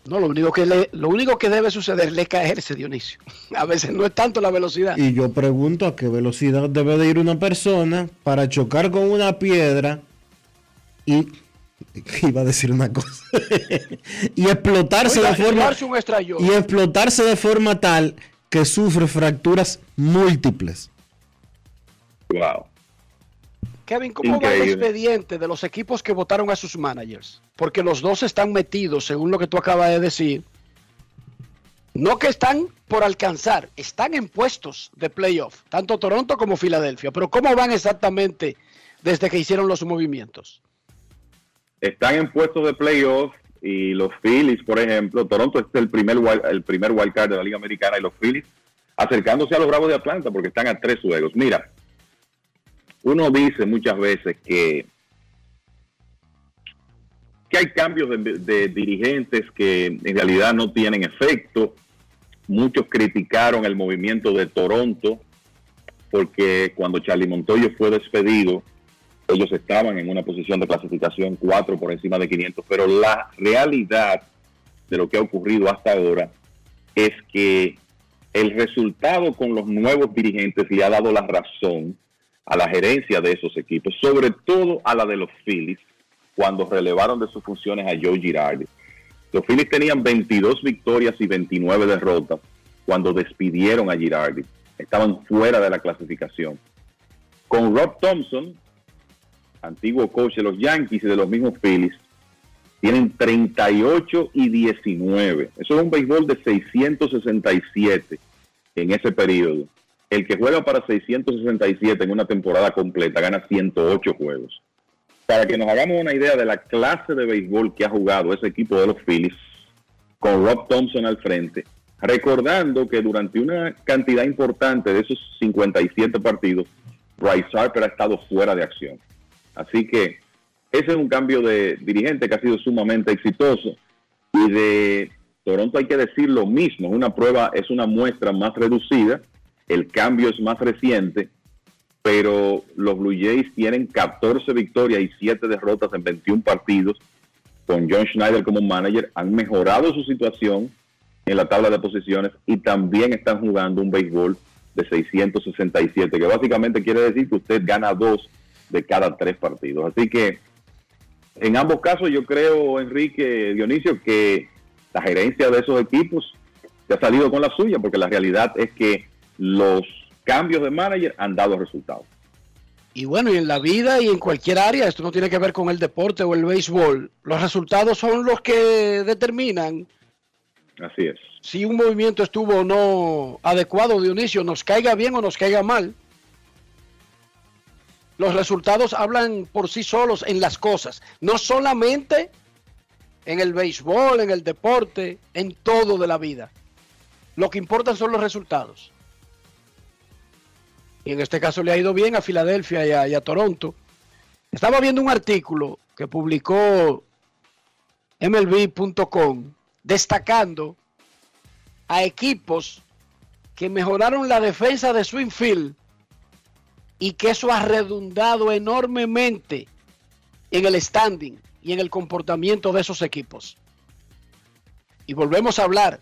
Speaker 4: No, lo único que le, lo único que debe suceder es caerse, Dionisio. A veces no es tanto la velocidad.
Speaker 1: Y yo pregunto a qué velocidad debe de ir una persona para chocar con una piedra y iba a decir una cosa y explotarse
Speaker 4: Oiga,
Speaker 1: de forma y explotarse de forma tal que sufre fracturas múltiples.
Speaker 29: Wow.
Speaker 4: Kevin, ¿cómo va el expediente de los equipos que votaron a sus managers? Porque los dos están metidos, según lo que tú acabas de decir. No que están por alcanzar, están en puestos de playoff, tanto Toronto como Filadelfia. Pero ¿cómo van exactamente desde que hicieron los movimientos?
Speaker 29: Están en puestos de playoff y los Phillies, por ejemplo, Toronto es el primer el primer wild card de la Liga Americana y los Phillies acercándose a los Bravos de Atlanta porque están a tres juegos. Mira, uno dice muchas veces que, que hay cambios de, dirigentes que en realidad no tienen efecto. Muchos criticaron el movimiento de Toronto porque cuando Charlie Montoyo fue despedido, ellos estaban en una posición de clasificación 4 por encima de 500, pero la realidad de lo que ha ocurrido hasta ahora es que el resultado con los nuevos dirigentes le ha dado la razón a la gerencia de esos equipos, sobre todo a la de los Phillies, cuando relevaron de sus funciones a Joe Girardi. Los Phillies tenían 22 victorias y 29 derrotas cuando despidieron a Girardi. Estaban fuera de la clasificación. Con Rob Thompson, antiguo coach de los Yankees y de los mismos Phillies, tienen 38 y 19. Eso es un béisbol de 667 en ese periodo. El que juega para 667 en una temporada completa gana 108 juegos. Para que nos hagamos una idea de la clase de béisbol que ha jugado ese equipo de los Phillies, con Rob Thompson al frente, recordando que durante una cantidad importante de esos 57 partidos, Bryce Harper ha estado fuera de acción. Así que ese es un cambio de dirigente que ha sido sumamente exitoso. Y de Toronto hay que decir lo mismo, es una prueba, es una muestra más reducida, el cambio es más reciente, pero los Blue Jays tienen 14 victorias y 7 derrotas en 21 partidos. Con John Schneider como manager, han mejorado su situación en la tabla de posiciones y también están jugando un béisbol de 667, que básicamente quiere decir que usted gana dos de cada tres partidos. Así que en ambos casos yo creo, Enrique Dionisio, que la gerencia de esos equipos se ha salido con la suya, porque la realidad es que los cambios de manager han dado resultados.
Speaker 4: Y bueno, y en la vida y en cualquier área, esto no tiene que ver con el deporte o el béisbol, los resultados son los que determinan
Speaker 29: Así es.
Speaker 4: si un movimiento estuvo o no adecuado, Dionisio, nos caiga bien o nos caiga mal. Los resultados hablan por sí solos en las cosas, no solamente en el béisbol, en el deporte, en todo de la vida. Lo que importan son los resultados. Y en este caso le ha ido bien a Filadelfia y a, a Toronto. Estaba viendo un artículo que publicó MLB.com destacando a equipos que mejoraron la defensa de su infield y que eso ha redundado enormemente en el standing y en el comportamiento de esos equipos. Y volvemos a hablar,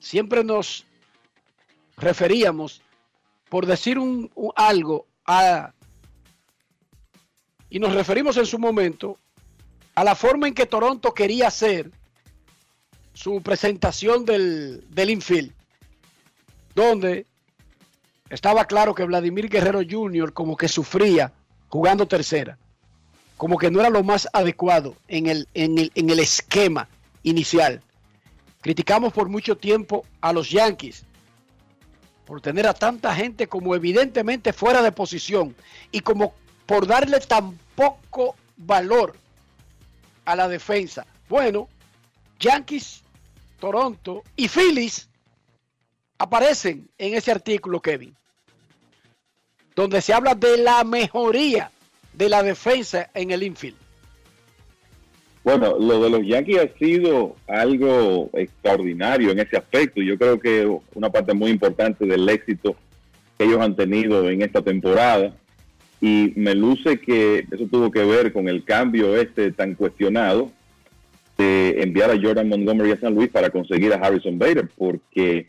Speaker 4: siempre nos referíamos, por decir un, algo, a, y nos referimos en su momento a la forma en que Toronto quería hacer su presentación del, del infield, donde estaba claro que Vladimir Guerrero Jr. como que sufría jugando tercera, como que no era lo más adecuado en el, en el, en el esquema inicial. Criticamos por mucho tiempo a los Yankees por tener a tanta gente como evidentemente fuera de posición y como por darle tan poco valor a la defensa. Bueno, Yankees, Toronto y Phillies aparecen en ese artículo, Kevin, donde se habla de la mejoría de la defensa en el infield.
Speaker 29: Bueno, lo de los Yankees ha sido algo extraordinario en ese aspecto. Yo creo que una parte muy importante del éxito que ellos han tenido en esta temporada. Y me luce que eso tuvo que ver con el cambio este tan cuestionado de enviar a Jordan Montgomery a San Luis para conseguir a Harrison Bader, porque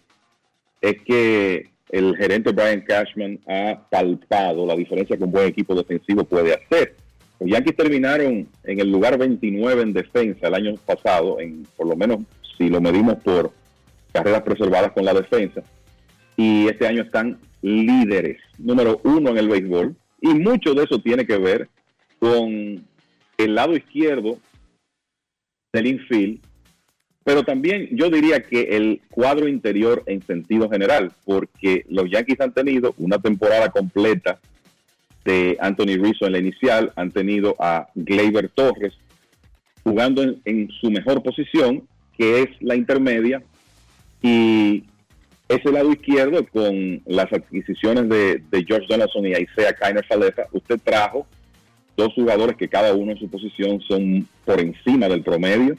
Speaker 29: es que el gerente Brian Cashman ha palpado la diferencia que un buen equipo defensivo puede hacer. Los Yankees terminaron en el lugar 29 en defensa el año pasado, en por lo menos si lo medimos por carreras preservadas con la defensa, y este año están líderes, número uno en el béisbol, y mucho de eso tiene que ver con el lado izquierdo del infield, pero también yo diría que el cuadro interior en sentido general, porque los Yankees han tenido una temporada completa de Anthony Rizzo en la inicial, han tenido a Gleyber Torres jugando en, en su mejor posición, que es la intermedia, y ese lado izquierdo con las adquisiciones de, de George Donaldson y Isaiah Kainer Falefa, usted trajo dos jugadores que cada uno en su posición son por encima del promedio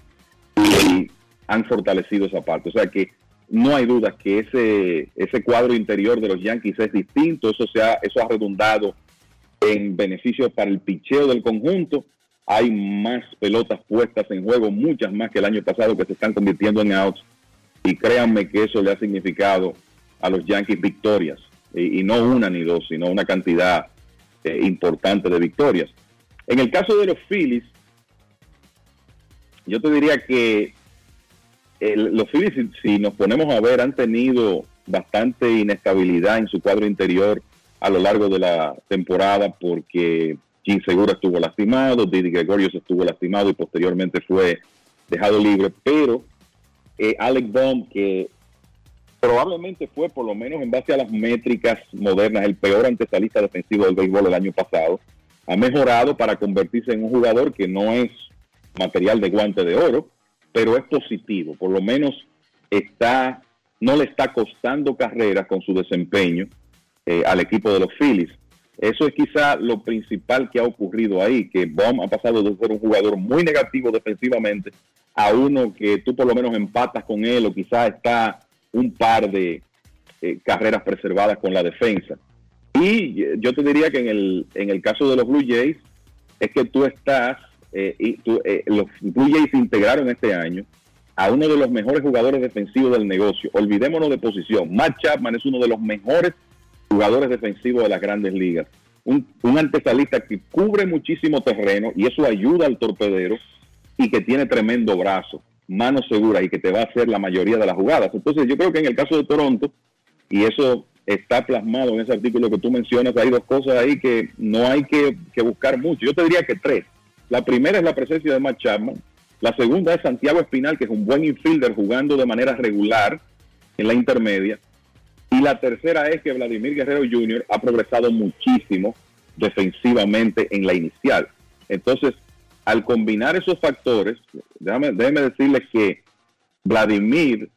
Speaker 29: y han fortalecido esa parte. O sea que no hay duda que ese, ese cuadro interior de los Yankees es distinto, eso, se ha, eso ha redundado en beneficio para el picheo del conjunto. Hay más pelotas puestas en juego, muchas más que el año pasado que se están convirtiendo en outs. Y créanme que eso le ha significado a los Yankees victorias. Y, no una ni dos, sino una cantidad eh, importante de victorias. En el caso de los Phillies, yo te diría que los Phillies, si nos ponemos a ver, han tenido bastante inestabilidad en su cuadro interior a lo largo de la temporada porque Gene Segura estuvo lastimado, Didi Gregorius estuvo lastimado y posteriormente fue dejado libre, pero eh, Alec Baum, que probablemente fue, por lo menos en base a las métricas modernas, el peor antesalista defensivo del béisbol el año pasado, ha mejorado para convertirse en un jugador que no es material de guante de oro, pero es positivo, por lo menos está, no le está costando carreras con su desempeño eh, al equipo de los Phillies. Eso es quizá lo principal que ha ocurrido ahí, que Baum ha pasado de ser un jugador muy negativo defensivamente a uno que tú por lo menos empatas con él o quizá está un par de eh, carreras preservadas con la defensa. Y yo te diría que en el, en el caso de los Blue Jays, es que tú estás, eh, y tú, eh, los Blue Jays integraron este año a uno de los mejores jugadores defensivos del negocio. Olvidémonos de posición. Matt Chapman es uno de los mejores jugadores defensivos de las grandes ligas. Un, un antesalista que cubre muchísimo terreno y eso ayuda al torpedero y que tiene tremendo brazo, mano segura y que te va a hacer la mayoría de las jugadas. Entonces yo creo que en el caso de Toronto, y eso está plasmado en ese artículo que tú mencionas, hay dos cosas ahí que no hay que, que buscar mucho. Yo te diría que tres. La primera es la presencia de Matt Chapman. La segunda es Santiago Espinal, que es un buen infielder jugando de manera regular en la intermedia. Y la tercera es que Vladimir Guerrero Jr. ha progresado muchísimo defensivamente en la inicial. Entonces, al combinar esos factores, déjame, déjeme decirles que Vladimir,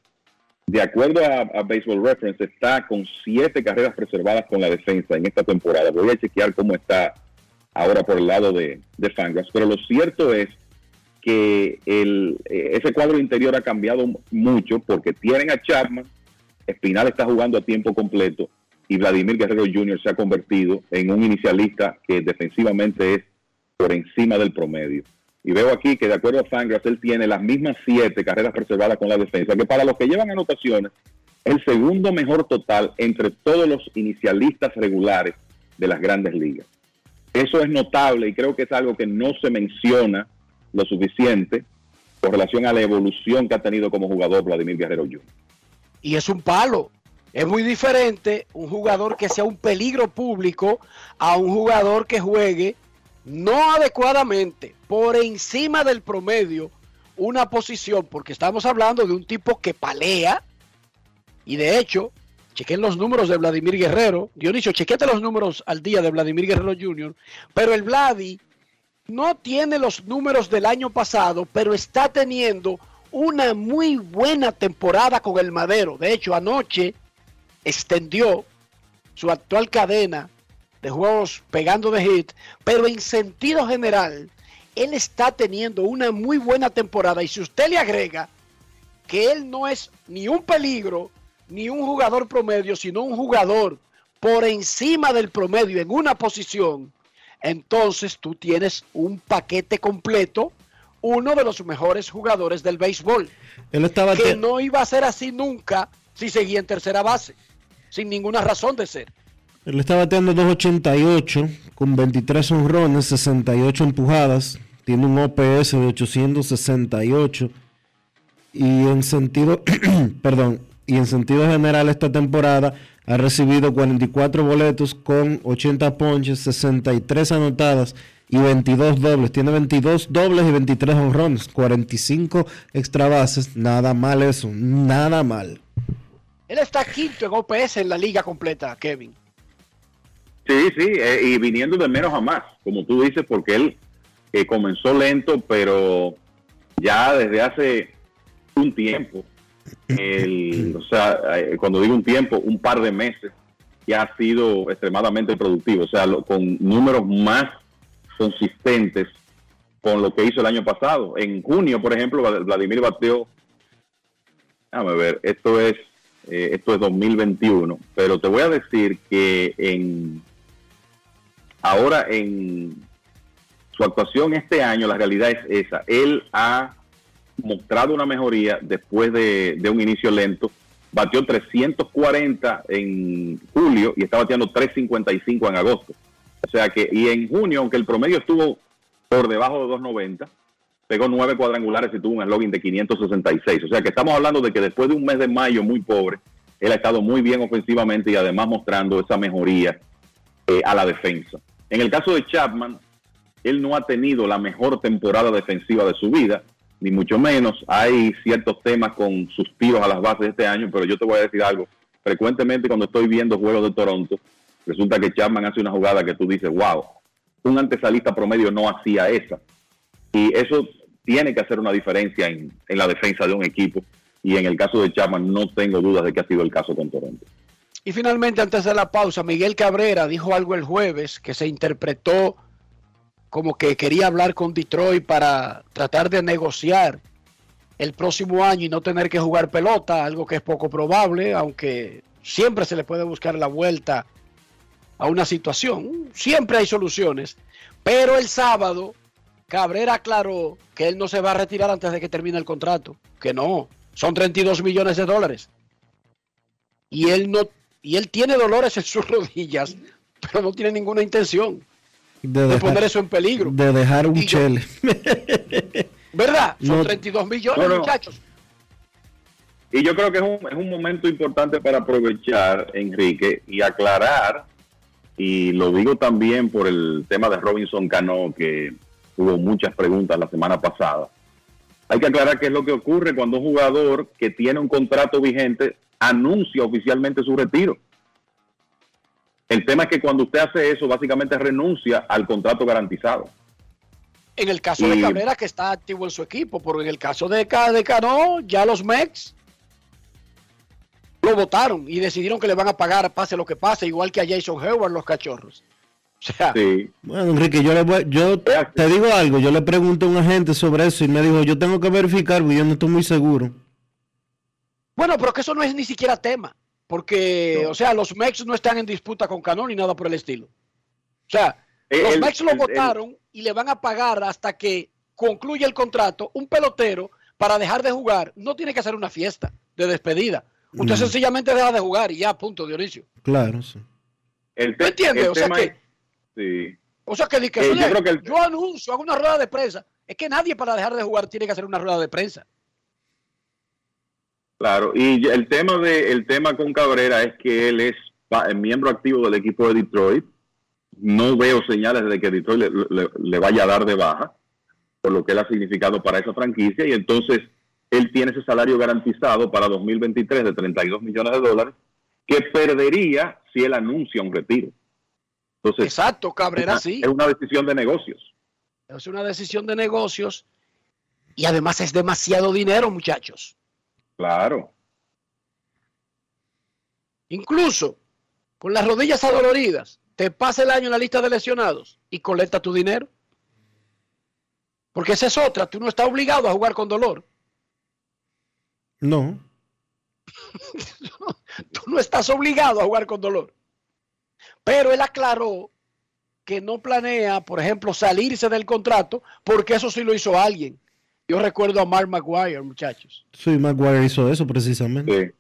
Speaker 29: de acuerdo a, Baseball Reference, está con siete carreras preservadas con la defensa en esta temporada. Voy a chequear cómo está ahora por el lado de, de Fangraphs. Pero lo cierto es que el, ese cuadro interior ha cambiado mucho porque tienen a Chapman, Espinal está jugando a tiempo completo y Vladimir Guerrero Jr. se ha convertido en un inicialista que defensivamente es por encima del promedio. Y veo aquí que de acuerdo a Fangraphs, él tiene las mismas siete carreras preservadas con la defensa, que para los que llevan anotaciones, el segundo mejor total entre todos los inicialistas regulares de las grandes ligas. Eso es notable y creo que es algo que no se menciona lo suficiente con relación a la evolución que ha tenido como jugador Vladimir Guerrero Jr.
Speaker 4: Y es un palo. Es muy diferente un jugador que sea un peligro público a un jugador que juegue no adecuadamente, por encima del promedio, una posición, porque estamos hablando de un tipo que palea, y de hecho, chequen los números de Vladimir Guerrero, Dionisio, chequete los números al día de Vladimir Guerrero Jr., pero el Vladi no tiene los números del año pasado, pero está teniendo una muy buena temporada con el Madero. De hecho, anoche extendió su actual cadena de juegos pegando de hit, pero en sentido general, él está teniendo una muy buena temporada y si usted le agrega que él no es ni un peligro, ni un jugador promedio, sino un jugador por encima del promedio en una posición, entonces tú tienes un paquete completo, uno de los mejores jugadores del béisbol.
Speaker 1: Él estaba
Speaker 4: que no iba a ser así nunca si seguía en tercera base, sin ninguna razón de ser.
Speaker 1: Él está bateando 288 con 23 honrones, 68 empujadas. Tiene un OPS de 868. Y en sentido, perdón, y en sentido general esta temporada ha recibido 44 boletos con 80 ponches, 63 anotadas y 22 dobles. Tiene 22 dobles y 23 honrones, 45 extra bases. Nada mal eso, nada mal.
Speaker 4: Él está quinto en OPS en la liga completa, Kevin.
Speaker 29: Sí, sí, eh, y viniendo de menos a más, como tú dices, porque él eh, comenzó lento, pero ya desde hace un tiempo, el, o sea, eh, cuando digo un tiempo, un par de meses, ya ha sido extremadamente productivo, o sea, lo, con números más consistentes con lo que hizo el año pasado. En junio, por ejemplo, Vladimir bateó, déjame ver, esto es, eh, esto es 2021, pero te voy a decir que en Ahora, en su actuación este año, la realidad es esa. Él ha mostrado una mejoría después de, de un inicio lento. Batió 340 en julio y está bateando 355 en agosto. O sea que, y en junio, aunque el promedio estuvo por debajo de 290, pegó nueve cuadrangulares y tuvo un login de 566. O sea que estamos hablando de que después de un mes de mayo muy pobre, él ha estado muy bien ofensivamente y además mostrando esa mejoría eh, a la defensa. En el caso de Chapman, él no ha tenido la mejor temporada defensiva de su vida, ni mucho menos. Hay ciertos temas con sus tiros a las bases este año, pero yo te voy a decir algo. Frecuentemente cuando estoy viendo juegos de Toronto, resulta que Chapman hace una jugada que tú dices, wow, un antesalista promedio no hacía esa. Y eso tiene que hacer una diferencia en, en la defensa de un equipo. Y en el caso de Chapman no tengo dudas de que ha sido el caso con Toronto.
Speaker 4: Y finalmente, antes de la pausa, Miguel Cabrera dijo algo el jueves que se interpretó como que quería hablar con Detroit para tratar de negociar el próximo año y no tener que jugar pelota, algo que es poco probable, aunque siempre se le puede buscar la vuelta a una situación, siempre hay soluciones, pero el sábado Cabrera aclaró que él no se va a retirar antes de que termine el contrato, que no, son 32 millones de dólares. Y él no y él tiene dolores en sus rodillas, pero no tiene ninguna intención de, poner eso en peligro.
Speaker 1: De dejar un chele.
Speaker 4: ¿Verdad? Son 32 millones, muchachos.
Speaker 29: Y yo creo que es un, es un momento importante para aprovechar, Enrique, y aclarar, y lo digo también por el tema de Robinson Cano, que hubo muchas preguntas la semana pasada. Hay que aclarar qué es lo que ocurre cuando un jugador que tiene un contrato vigente anuncia oficialmente su retiro. El tema es que cuando usted hace eso, básicamente renuncia al contrato garantizado.
Speaker 4: En el caso de Cabrera, que está activo en su equipo, pero en el caso de, de Cano, ya los Mex lo votaron y decidieron que le van a pagar pase lo que pase, igual que a Jason Howard los cachorros. O sea,
Speaker 1: Bueno, Enrique, yo, le yo te digo algo, yo le pregunté a un agente sobre eso y me dijo, yo tengo que verificar, porque yo no estoy muy seguro.
Speaker 4: Bueno, pero que eso no es ni siquiera tema. Porque, o sea, los Mex no están en disputa con Canon ni nada por el estilo. O sea, los Mex lo votaron y le van a pagar hasta que concluya el contrato un pelotero para dejar de jugar. No tiene que hacer una fiesta de despedida. Usted sencillamente deja de jugar y ya, punto, Dionisio.
Speaker 1: Claro, sí.
Speaker 29: El
Speaker 4: ¿Me entiende? O sea que,
Speaker 29: sí.
Speaker 4: o sea que, eh, yo, creo que yo anuncio, hago una rueda de prensa. Es que nadie para dejar de jugar tiene que hacer una rueda de prensa.
Speaker 29: Claro, y el tema de el tema con Cabrera es que él es miembro activo del equipo de Detroit. No veo señales de que Detroit le, vaya a dar de baja, por lo que él ha significado para esa franquicia, y entonces él tiene ese salario garantizado para 2023 de 32 millones de dólares, que perdería si él anuncia un retiro.
Speaker 4: Entonces, Exacto, Cabrera sí.
Speaker 29: Es una decisión de negocios.
Speaker 4: Es una decisión de negocios y además es demasiado dinero, muchachos.
Speaker 29: Claro.
Speaker 4: Incluso con las rodillas adoloridas, te pasa el año en la lista de lesionados y colecta tu dinero. Porque esa es otra, tú no estás obligado a jugar con dolor.
Speaker 1: No.
Speaker 4: tú no estás obligado a jugar con dolor. Pero él aclaró que no planea, por ejemplo, salirse del contrato, porque eso sí lo hizo alguien. Yo recuerdo a Mark Maguire, muchachos.
Speaker 1: Sí, Maguire hizo eso precisamente.
Speaker 4: Sí.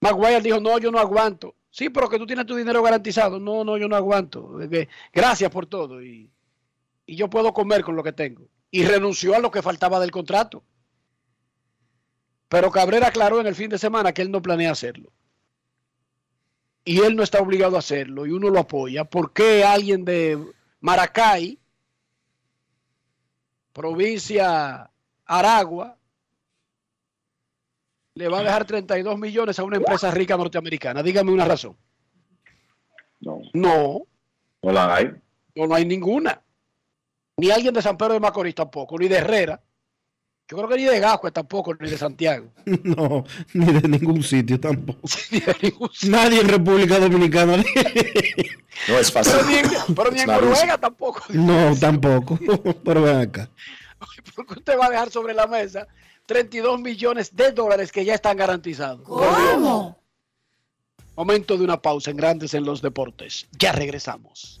Speaker 4: Maguire dijo, no, yo no aguanto. Sí, pero que tú tienes tu dinero garantizado. No, no, yo no aguanto. Gracias por todo. Y, y yo puedo comer con lo que tengo. Y renunció a lo que faltaba del contrato. Pero Cabrera aclaró en el fin de semana que él no planea hacerlo. Y él no está obligado a hacerlo. Y uno lo apoya. ¿Por qué alguien de Maracay, provincia Aragua le va a dejar 32 millones a una empresa rica norteamericana. Dígame una razón.
Speaker 29: No.
Speaker 4: No.
Speaker 29: No la hay.
Speaker 4: No, no hay ninguna. Ni alguien de San Pedro de Macorís tampoco, ni de Herrera. Yo creo que ni de Gascue tampoco, ni de Santiago.
Speaker 1: No, ni de ningún sitio tampoco. Nadie en República Dominicana.
Speaker 29: no es fácil.
Speaker 4: Pero ni en, Noruega tampoco.
Speaker 1: No, tampoco. Pero ven acá.
Speaker 4: Porque usted va a dejar sobre la mesa 32 millones de dólares que ya están garantizados.
Speaker 30: ¿Cómo?
Speaker 4: Momento de una pausa en Grandes en los Deportes. Ya regresamos.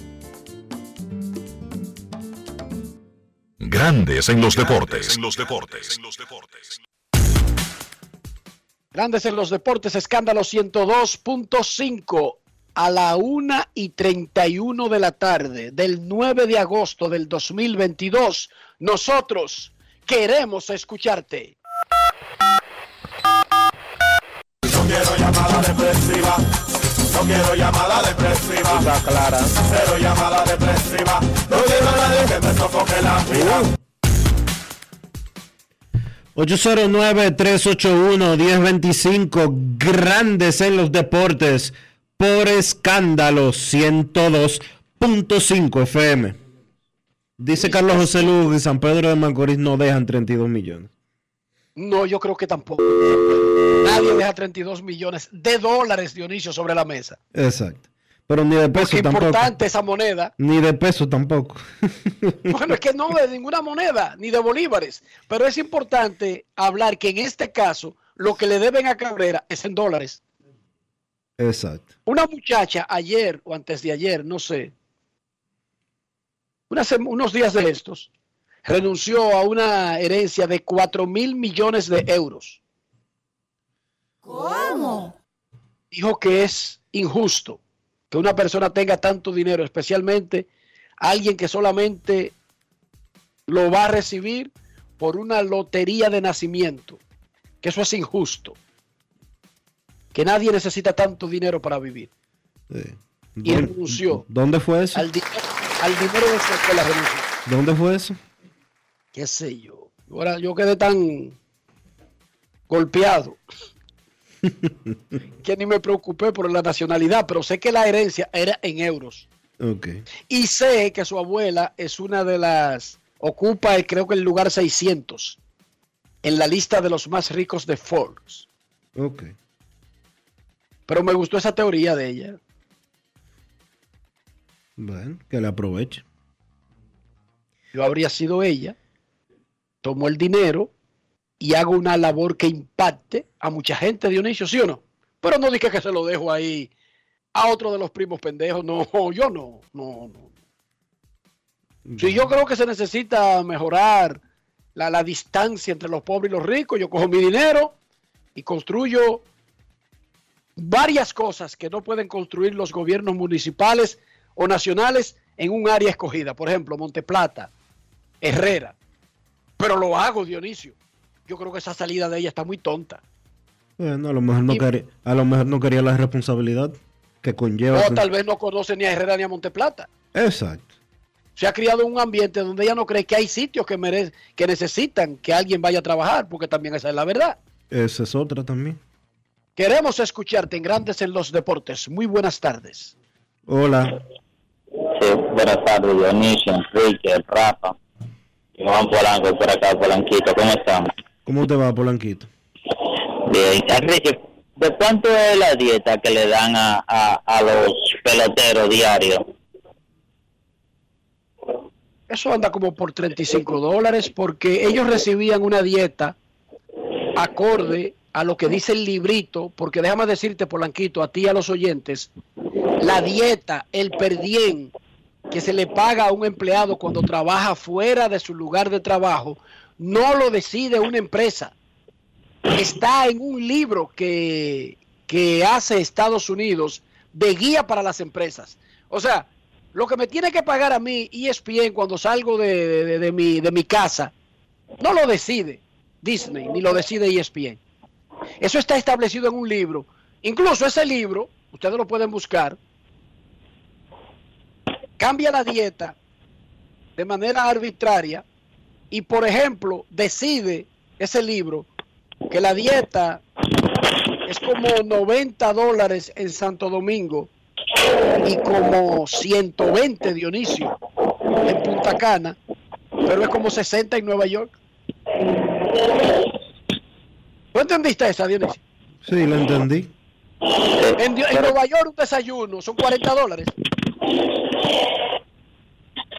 Speaker 3: Grandes en los deportes. En los deportes.
Speaker 4: Grandes en los deportes, escándalo 102.5 a la 1 y 31 de la tarde del 9 de agosto del 2022. Nosotros queremos escucharte.
Speaker 31: No quiero llamada depresiva. No quiero llamada depresiva. Está clara. Cero llamada depresiva. No quiero a nadie que me sofoque la vida.
Speaker 1: 809-381-1025, grandes en los deportes, por escándalo 102.5 FM. Dice Carlos José Lugo que San Pedro de Macorís no dejan 32 millones.
Speaker 4: No, yo creo que tampoco. Nadie deja 32 millones de dólares, Dionisio, sobre la mesa.
Speaker 1: Exacto. Pero ni de peso
Speaker 4: Porque
Speaker 1: tampoco.
Speaker 4: importante esa moneda.
Speaker 1: Ni de peso tampoco.
Speaker 4: Bueno, es que no de ninguna moneda, ni de bolívares. Pero es importante hablar que en este caso lo que le deben a Cabrera es en dólares.
Speaker 1: Exacto.
Speaker 4: Una muchacha ayer o antes de ayer, no sé, unas unos días de estos, renunció a una herencia de 4 mil millones de euros.
Speaker 30: ¿Cómo?
Speaker 4: Dijo que es injusto que una persona tenga tanto dinero, especialmente alguien que solamente lo va a recibir por una lotería de nacimiento, que eso es injusto, que nadie necesita tanto dinero para vivir.
Speaker 1: Sí.
Speaker 4: Y
Speaker 1: ¿Dónde-
Speaker 4: renunció
Speaker 1: ¿Dónde fue eso?
Speaker 4: al, di- al dinero de su escuela renunció.
Speaker 1: ¿Dónde fue eso?
Speaker 4: Qué sé yo. Ahora yo quedé tan golpeado que ni me preocupé por la nacionalidad, pero sé que la herencia era en euros.
Speaker 1: Ok.
Speaker 4: Y sé que su abuela es una de las, ocupa eh, creo que el lugar 600 en la lista de los más ricos de Forbes.
Speaker 1: Ok.
Speaker 4: Pero me gustó esa teoría de ella.
Speaker 1: Bueno, que le aproveche.
Speaker 4: Yo habría sido ella, tomo el dinero y hago una labor que impacte a mucha gente, Dionisio, ¿sí o no? Pero no dije que se lo dejo ahí a otro de los primos pendejos. No, yo no, no, no. Si yo creo que se necesita mejorar la, la distancia entre los pobres y los ricos, yo cojo mi dinero y construyo varias cosas que no pueden construir los gobiernos municipales o nacionales en un área escogida. Por ejemplo, Monteplata, Herrera. Pero lo hago, Dionisio. Yo creo que esa salida de ella está muy tonta.
Speaker 1: Bueno, a lo mejor no, quería, a lo mejor no quería la responsabilidad que conlleva.
Speaker 4: O tal vez no conoce ni a Herrera ni a Monteplata.
Speaker 1: Exacto.
Speaker 4: Se ha criado en un ambiente donde ella no cree que hay sitios que, merece, que necesitan que alguien vaya a trabajar, porque también esa es la verdad.
Speaker 1: Esa es otra también.
Speaker 4: Queremos escucharte en Grandes en los Deportes. Muy buenas tardes.
Speaker 1: Hola.
Speaker 32: Sí, buenas tardes, Dionisio, Enrique, Rafa, Juan Polanco por acá, Polanquito, ¿cómo estamos?
Speaker 1: ¿Cómo te va, Polanquito?
Speaker 32: Bien, Enrique, ¿de cuánto es la dieta que le dan a, a, a los peloteros diarios?
Speaker 4: Eso anda como por 35 dólares porque ellos recibían una dieta acorde a lo que dice el librito, porque déjame decirte, Polanquito, a ti y a los oyentes, la dieta, el per diem que se le paga a un empleado cuando trabaja fuera de su lugar de trabajo no lo decide una empresa. Está en un libro que, que hace Estados Unidos de guía para las empresas. O sea, lo que me tiene que pagar a mí ESPN cuando salgo de, de- mi, de mi casa, no lo decide Disney, ni lo decide ESPN. Eso está establecido en un libro. Incluso ese libro, ustedes lo pueden buscar, cambia la dieta de manera arbitraria y, por ejemplo, decide ese libro que la dieta es como 90 dólares en Santo Domingo y como 120 Dionisio en Punta Cana, pero es como 60 en Nueva York. ¿Tú entendiste esa, Dionisio?
Speaker 1: Sí, lo entendí.
Speaker 4: En, en Nueva York un desayuno son 40 dólares.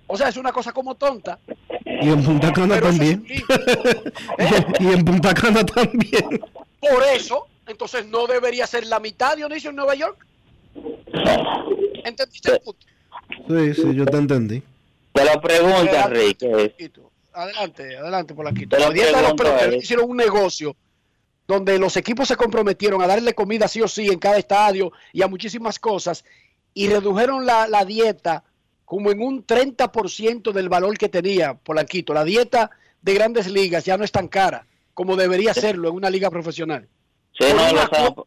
Speaker 4: O sea, es una cosa como tonta.
Speaker 1: Y en Punta Cana también. y en Punta Cana también.
Speaker 4: Por eso, entonces no debería ser la mitad, Dionisio, en Nueva York. ¿Entendiste el punto?
Speaker 1: Sí, sí, yo te entendí.
Speaker 32: Te lo pregunto, Enrique.
Speaker 4: Adelante, adelante por aquí.
Speaker 32: Te lo
Speaker 4: de los
Speaker 32: Eric.
Speaker 4: hicieron un negocio donde los equipos se comprometieron a darle comida sí o sí en cada estadio y a muchísimas cosas y redujeron la, la dieta como en un 30% del valor que tenía Polanquito. La dieta de grandes ligas ya no es tan cara como debería serlo en una liga profesional.
Speaker 32: Sí, no, lo,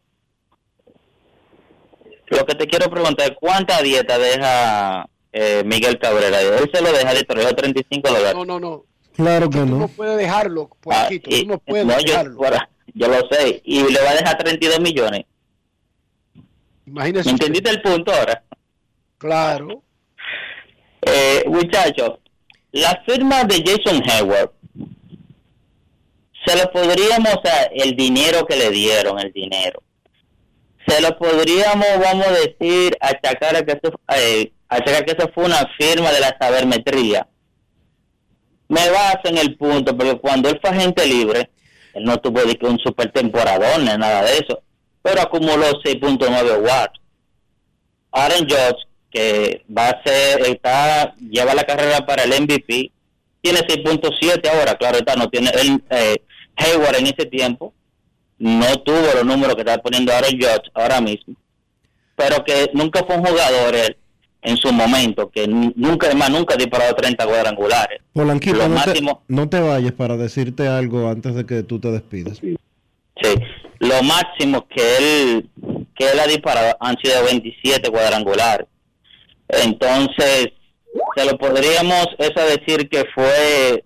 Speaker 32: lo que te quiero preguntar es cuánta dieta deja eh, Miguel Cabrera. Él se lo deja de 35 dólares.
Speaker 4: No, no, no.
Speaker 1: Claro que
Speaker 4: Tú
Speaker 1: no.
Speaker 4: no puedes dejarlo, Polanquito.
Speaker 32: y-
Speaker 4: tú no puedes
Speaker 32: no, yo,
Speaker 4: dejarlo.
Speaker 32: bueno, yo lo sé. Y le va a dejar 32 millones.
Speaker 4: Imagínese
Speaker 32: ¿Me
Speaker 4: usted.
Speaker 32: entendiste el punto ahora?
Speaker 4: Claro.
Speaker 32: Eh, muchachos, la firma de Jason Hayward, se lo podríamos, o sea, el dinero que le dieron, el dinero, se lo podríamos, vamos a decir, achacar a que eso, eh, achacar que eso fue una firma de la sabermetría. Me baso en el punto, porque cuando él fue agente libre, él no tuvo un super temporador ni nada de eso, pero acumuló 6.9 watts. Aaron Judge, que va a ser, está, lleva la carrera para el MVP, tiene 6.7 ahora, claro está, no tiene, él, eh, Hayward en ese tiempo no tuvo los números que está poniendo Aaron Judge ahora mismo, pero que nunca fue un jugador él, en su momento, que nunca, además, nunca ha disparado 30 cuadrangulares.
Speaker 1: Polanquito, no te, no te vayas para decirte algo antes de que tú te despidas.
Speaker 32: Sí, lo máximo que él que él ha disparado han sido 27 cuadrangulares. Entonces, se lo podríamos eso decir que fue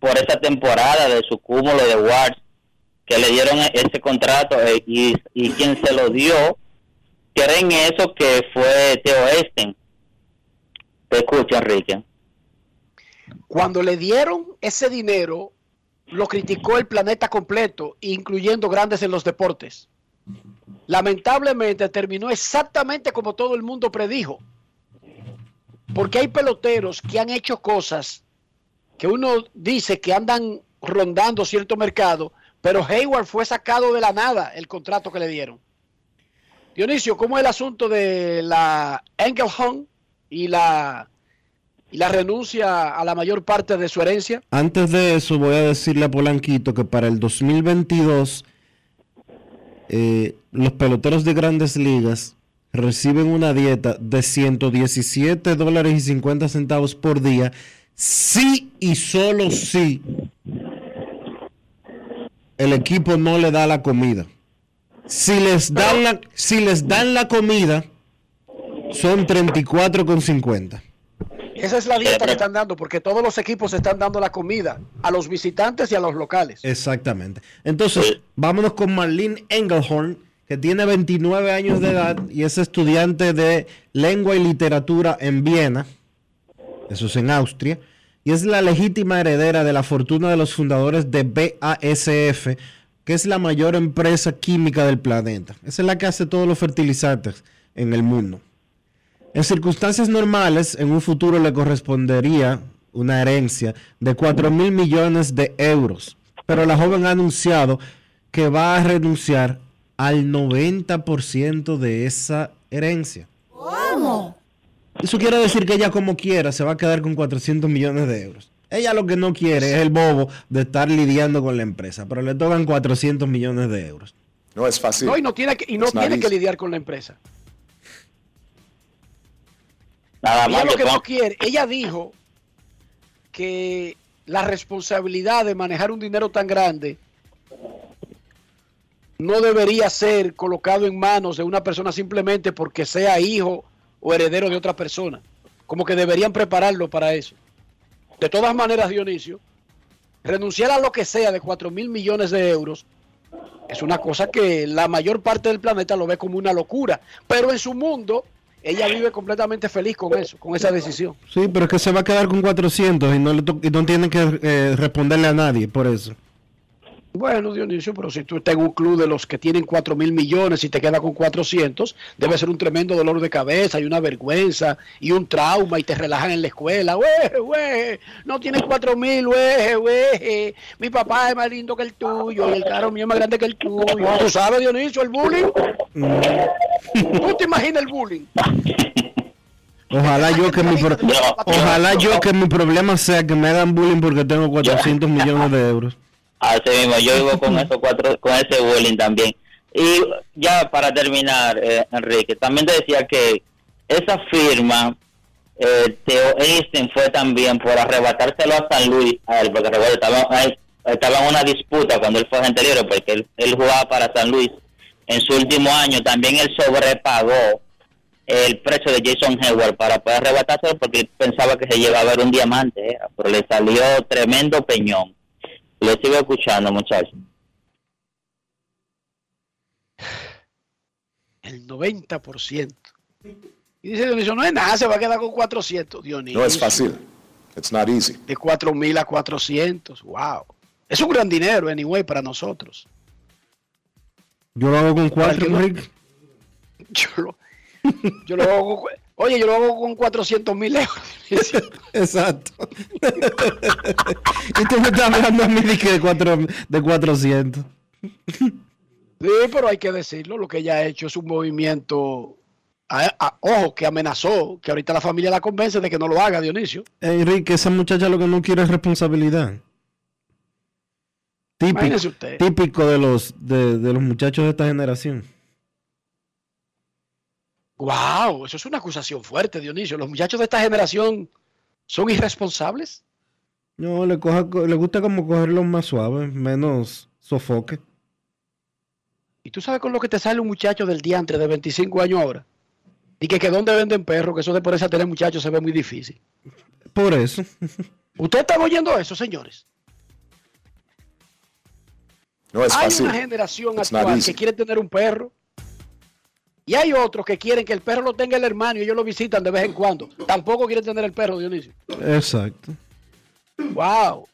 Speaker 32: por esa temporada de su cúmulo de wards que le dieron ese contrato eh, y, y quien se lo dio, creen eso que fue Teo Esten. Te escucho, Enrique.
Speaker 4: Cuando le dieron ese dinero, lo criticó el planeta completo, incluyendo grandes en los deportes. Lamentablemente terminó exactamente como todo el mundo predijo. Porque hay peloteros que han hecho cosas que uno dice que andan rondando cierto mercado, pero Hayward fue sacado de la nada el contrato que le dieron. Dionisio, ¿cómo es el asunto de la Engelhorn y la, y la renuncia a la mayor parte de su herencia?
Speaker 1: Antes de eso, voy a decirle a Polanquito que para el 2022 eh, los peloteros de grandes ligas reciben una dieta de 117 dólares y 50 centavos por día, sí y solo si el equipo no le da la comida. Si les dan la, si les dan la comida, son 34,50.
Speaker 4: Esa es la dieta que están dando, porque todos los equipos están dando la comida a los visitantes y a los locales.
Speaker 1: Exactamente. Entonces, vámonos con Marlene Engelhorn, que tiene 29 años de edad y es estudiante de lengua y literatura en Viena, eso es en Austria, y es la legítima heredera de la fortuna de los fundadores de BASF, que es la mayor empresa química del planeta. Esa es la que hace todos los fertilizantes en el mundo. En circunstancias normales, en un futuro le correspondería una herencia de 4 mil millones de euros. Pero la joven ha anunciado que va a renunciar al 90% de esa herencia.
Speaker 30: ¿Cómo?
Speaker 1: Eso quiere decir que ella como quiera se va a quedar con 400 millones de euros. Ella lo que no quiere es el bobo de estar lidiando con la empresa, pero le tocan 400 millones de euros.
Speaker 33: No es fácil.
Speaker 4: No, y no tiene que, y no tiene que lidiar con la empresa.
Speaker 32: Nada
Speaker 4: Ella
Speaker 32: más
Speaker 4: lo que no quiere, ella dijo que la responsabilidad de manejar un dinero tan grande no debería ser colocado en manos de una persona simplemente porque sea hijo o heredero de otra persona. Como que deberían prepararlo para eso. De todas maneras, Dionisio, renunciar a lo que sea de 4 mil millones de euros es una cosa que la mayor parte del planeta lo ve como una locura. Pero en su mundo, ella vive completamente feliz con eso, con esa decisión.
Speaker 1: Sí, pero es que se va a quedar con 400 y no, le y no tiene que eh, responderle a nadie por eso.
Speaker 4: Bueno, Dionisio, pero si tú estás en un club de los que tienen 4 mil millones y te queda con 400, debe ser un tremendo dolor de cabeza y una vergüenza y un trauma y te relajan en la escuela. Güey, güey, no tienes 4 mil, güey, güey. Mi papá es más lindo que el tuyo y el carro mío es más grande que el tuyo. ¿Tú sabes, Dionisio, el bullying? ¿Tú te imaginas el bullying?
Speaker 1: Ojalá yo que mi pro- ojalá yo que mi problema sea que me hagan bullying porque tengo 400 millones de euros.
Speaker 32: Así mismo, yo vivo con esos cuatro, con ese bullying también. Y ya para terminar, eh, Enrique, también te decía que esa firma, eh, Theo Einstein fue también por arrebatárselo a San Luis, a él, porque recuerda, estaba, él- estaba en una disputa cuando él fue agente libre, porque él, él jugaba para San Luis. En su último año también él sobrepagó el precio de Jason Hayward para poder arrebatárselo porque él pensaba que se llegaba a ver un diamante, era, pero le salió tremendo peñón. Le sigo escuchando, muchachos.
Speaker 4: El 90%. Y dice Dionisio, no es nada, se va a quedar con 400. Dionisio.
Speaker 33: No es fácil. It's not easy.
Speaker 4: De 4 mil a 400. Wow. Es un gran dinero, anyway, para nosotros.
Speaker 1: Yo lo hago con
Speaker 4: Para el
Speaker 1: 4,
Speaker 4: que no-
Speaker 1: Rick.
Speaker 4: Yo lo, yo lo hago con, oye, yo lo hago con 400 mil euros.
Speaker 1: Exacto. y tú me estás hablando a mí de, que de, cuatro, de 400.
Speaker 4: Sí, pero hay que decirlo, lo que ella ha hecho es un movimiento, a- a- ojo, que amenazó, que ahorita la familia la convence de que no lo haga, Dionisio.
Speaker 1: Enrique, esa muchacha lo que no quiere es responsabilidad. Típico,
Speaker 4: Imagínese usted.
Speaker 1: típico de los de, de los muchachos de esta generación.
Speaker 4: Wow, eso es una acusación fuerte, Dionisio. Los muchachos de esta generación son irresponsables.
Speaker 1: No, le, coja, co- le gusta como cogerlo más suave, menos sofoque.
Speaker 4: Y tú sabes con lo que te sale un muchacho del diantre de 25 años ahora. Y que, que donde venden perros, que eso de ponerse a tener muchachos se ve muy difícil.
Speaker 1: Por eso.
Speaker 4: ¿Ustedes están oyendo eso, señores?
Speaker 33: No es
Speaker 4: hay
Speaker 33: fácil.
Speaker 4: una generación
Speaker 33: It's
Speaker 4: actual que quiere tener un perro. Y hay otros que quieren que el perro lo tenga el hermano y ellos lo visitan de vez en cuando. Tampoco quieren tener el perro, Dionisio.
Speaker 1: Exacto.
Speaker 4: Wow.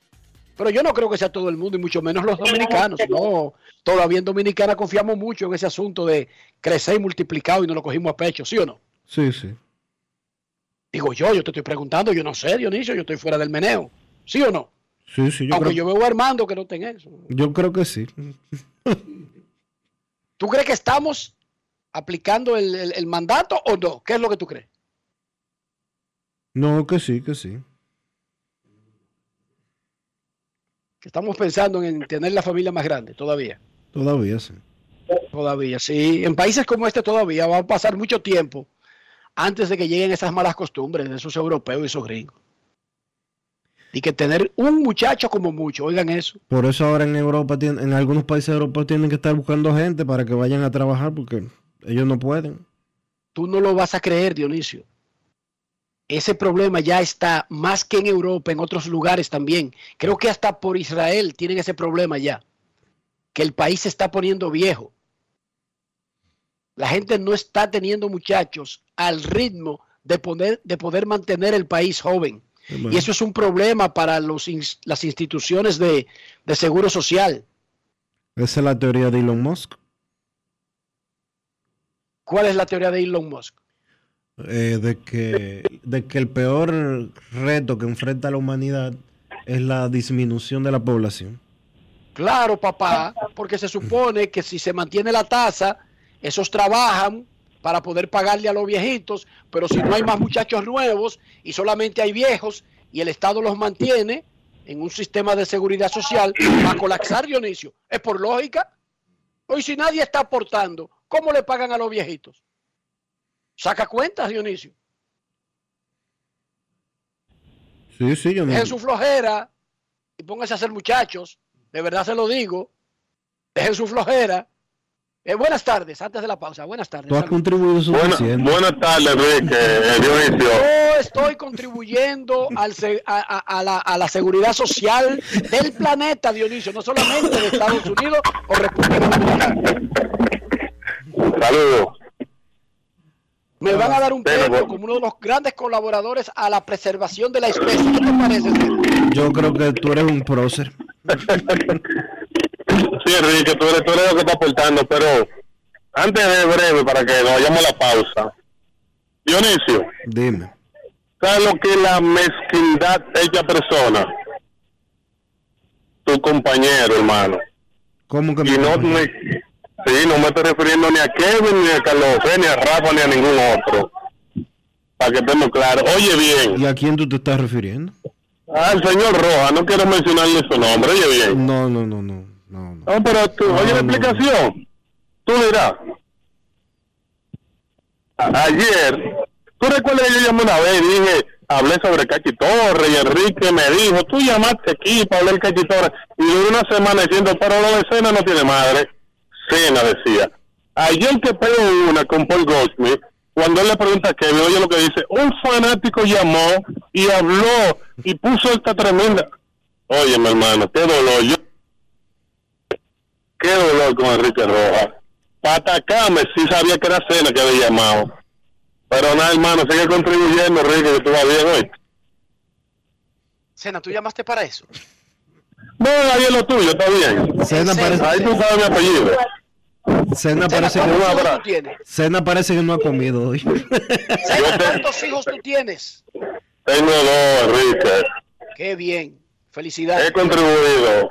Speaker 4: Pero yo no creo que sea todo el mundo y mucho menos los dominicanos. No, todavía en Dominicana confiamos mucho en ese asunto de crecer y multiplicado y nos lo cogimos a pecho, ¿sí o no?
Speaker 1: Sí, sí.
Speaker 4: Digo yo, yo te estoy preguntando, yo no sé, Dionisio, yo estoy fuera del meneo. ¿Sí o no?
Speaker 1: Sí, sí, yo
Speaker 4: Aunque
Speaker 1: creo,
Speaker 4: yo veo a Armando que no tenga eso.
Speaker 1: yo creo que sí.
Speaker 4: ¿Tú crees que estamos aplicando el, el- el mandato o no? ¿Qué es lo que tú crees?
Speaker 1: No, que sí, que sí.
Speaker 4: Que estamos pensando en tener la familia más grande todavía.
Speaker 1: Todavía sí.
Speaker 4: Todavía, sí. En países como este todavía va a pasar mucho tiempo antes de que lleguen esas malas costumbres de esos europeos y esos gringos. Y que tener un muchacho como mucho, oigan eso.
Speaker 1: Por eso ahora en Europa, en algunos países europeos tienen que estar buscando gente para que vayan a trabajar porque ellos no pueden.
Speaker 4: Tú no lo vas a creer, Dionisio. Ese problema ya está más que en Europa, en otros lugares también. Creo que hasta por Israel tienen ese problema ya. Que el país se está poniendo viejo. La gente no está teniendo muchachos al ritmo de poder, de poder mantener el país joven. Y eso es un problema para los, las instituciones de, de seguro social.
Speaker 1: Esa es la teoría de Elon Musk.
Speaker 4: ¿Cuál es la teoría de Elon Musk?
Speaker 1: eh, de, que, de que el peor reto que enfrenta la humanidad es la disminución de la población.
Speaker 4: Claro, papá, porque se supone que si se mantiene la tasa, esos trabajan para poder pagarle a los viejitos, pero si no hay más muchachos nuevos y solamente hay viejos y el Estado los mantiene en un sistema de seguridad social, va a colapsar Dionisio. Es por lógica. Hoy si nadie está aportando, ¿cómo le pagan a los viejitos? Saca cuentas, Dionisio.
Speaker 1: Sí, sí, yo
Speaker 4: Dejen su flojera y pónganse a ser muchachos. De verdad se lo digo. Dejen su flojera. Eh, buenas tardes, antes de la pausa. Buenas tardes.
Speaker 1: Tú has
Speaker 4: Saludos.
Speaker 1: contribuido suficiente.
Speaker 30: Buenas tardes, Enrique, eh, Dionisio.
Speaker 4: Yo estoy contribuyendo al se- a, a- a la, a la seguridad social del planeta, Dionisio, no solamente de Estados Unidos o República Dominicana.
Speaker 30: Saludos.
Speaker 4: Me van a dar un premio como uno de los grandes colaboradores a la preservación de la especie. ¿Qué te parece?
Speaker 1: Yo creo que tú eres un prócer.
Speaker 30: Sí, Enrique, tú eres, tú eres lo que está aportando, pero antes de breve, para que nos vayamos a la pausa. Dionisio,
Speaker 1: Dime.
Speaker 30: ¿sabes lo que es la mezquindad hecha persona? Tu compañero, hermano.
Speaker 1: ¿Cómo que
Speaker 30: Y no me, sí, no me estoy refiriendo ni a Kevin, ni a Carlos ni a Rafa, ni a ningún otro. Para que estemos claros. Oye bien,
Speaker 1: ¿Y a quién tú te estás refiriendo?
Speaker 30: al señor Roja, no quiero mencionarle su nombre, oye bien.
Speaker 1: No, no, no, no. No. No,
Speaker 30: pero tú, oye la explicación. Tú dirás. A- ayer, tú recuerdas que yo llamé una vez y dije, hablé sobre Cachi Torres y Enrique me dijo, tú llamaste aquí para hablar Cachi Torres y una semana diciendo, pero lo de Cena no tiene madre. Cena decía. Ayer que pegó una con Paul Goldsmith, cuando él le pregunta a Kevin, oye lo que dice, un fanático llamó y habló y puso esta tremenda. Oye, mi hermano, qué dolor. Yo qué dolor con Enrique Rojas. Para atacarme, sí sabía que era Cena que había llamado. Pero nada, hermano, sigue contribuyendo, Enrique, que tú vas bien hoy.
Speaker 4: Sena, ¿tú llamaste para eso?
Speaker 30: No, ahí es lo tuyo, está bien.
Speaker 1: Cena parece-
Speaker 30: Ahí tú sabes mi apellido.
Speaker 1: Cena parece que
Speaker 4: ¿Cuántos hijos
Speaker 1: no,
Speaker 4: tú tienes?
Speaker 1: Cena parece que no ha comido hoy.
Speaker 4: Sena, ¿cuántos hijos tú tienes?
Speaker 30: Tengo dos, Enrique.
Speaker 4: Qué bien. Felicidades.
Speaker 30: He contribuido.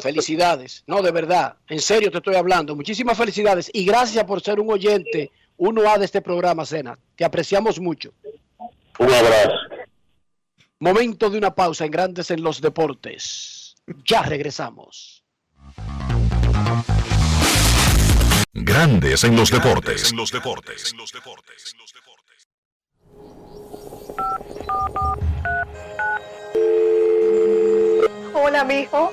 Speaker 4: Felicidades. No, de verdad. En serio te estoy hablando. Muchísimas felicidades. Y gracias por ser un oyente 1A de este programa, Sena. Te apreciamos mucho.
Speaker 30: Un abrazo.
Speaker 4: Momento de una pausa en Grandes en los Deportes. Ya regresamos.
Speaker 3: Grandes en los deportes. En los deportes.
Speaker 34: Hola, mijo.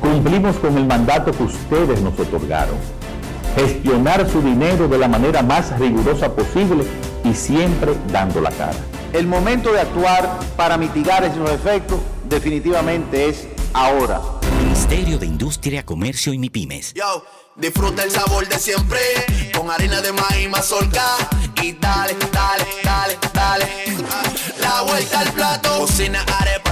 Speaker 35: Cumplimos con el mandato que ustedes nos otorgaron. Gestionar su dinero de la manera más rigurosa posible y siempre dando la cara.
Speaker 23: El momento de actuar para mitigar esos efectos definitivamente es ahora.
Speaker 24: Ministerio de Industria, Comercio y MIPIMES.
Speaker 16: Yo, disfruta el sabor de siempre con harina de maíz mazorca y dale, dale, dale, dale. La vuelta al plato, cocina arepa,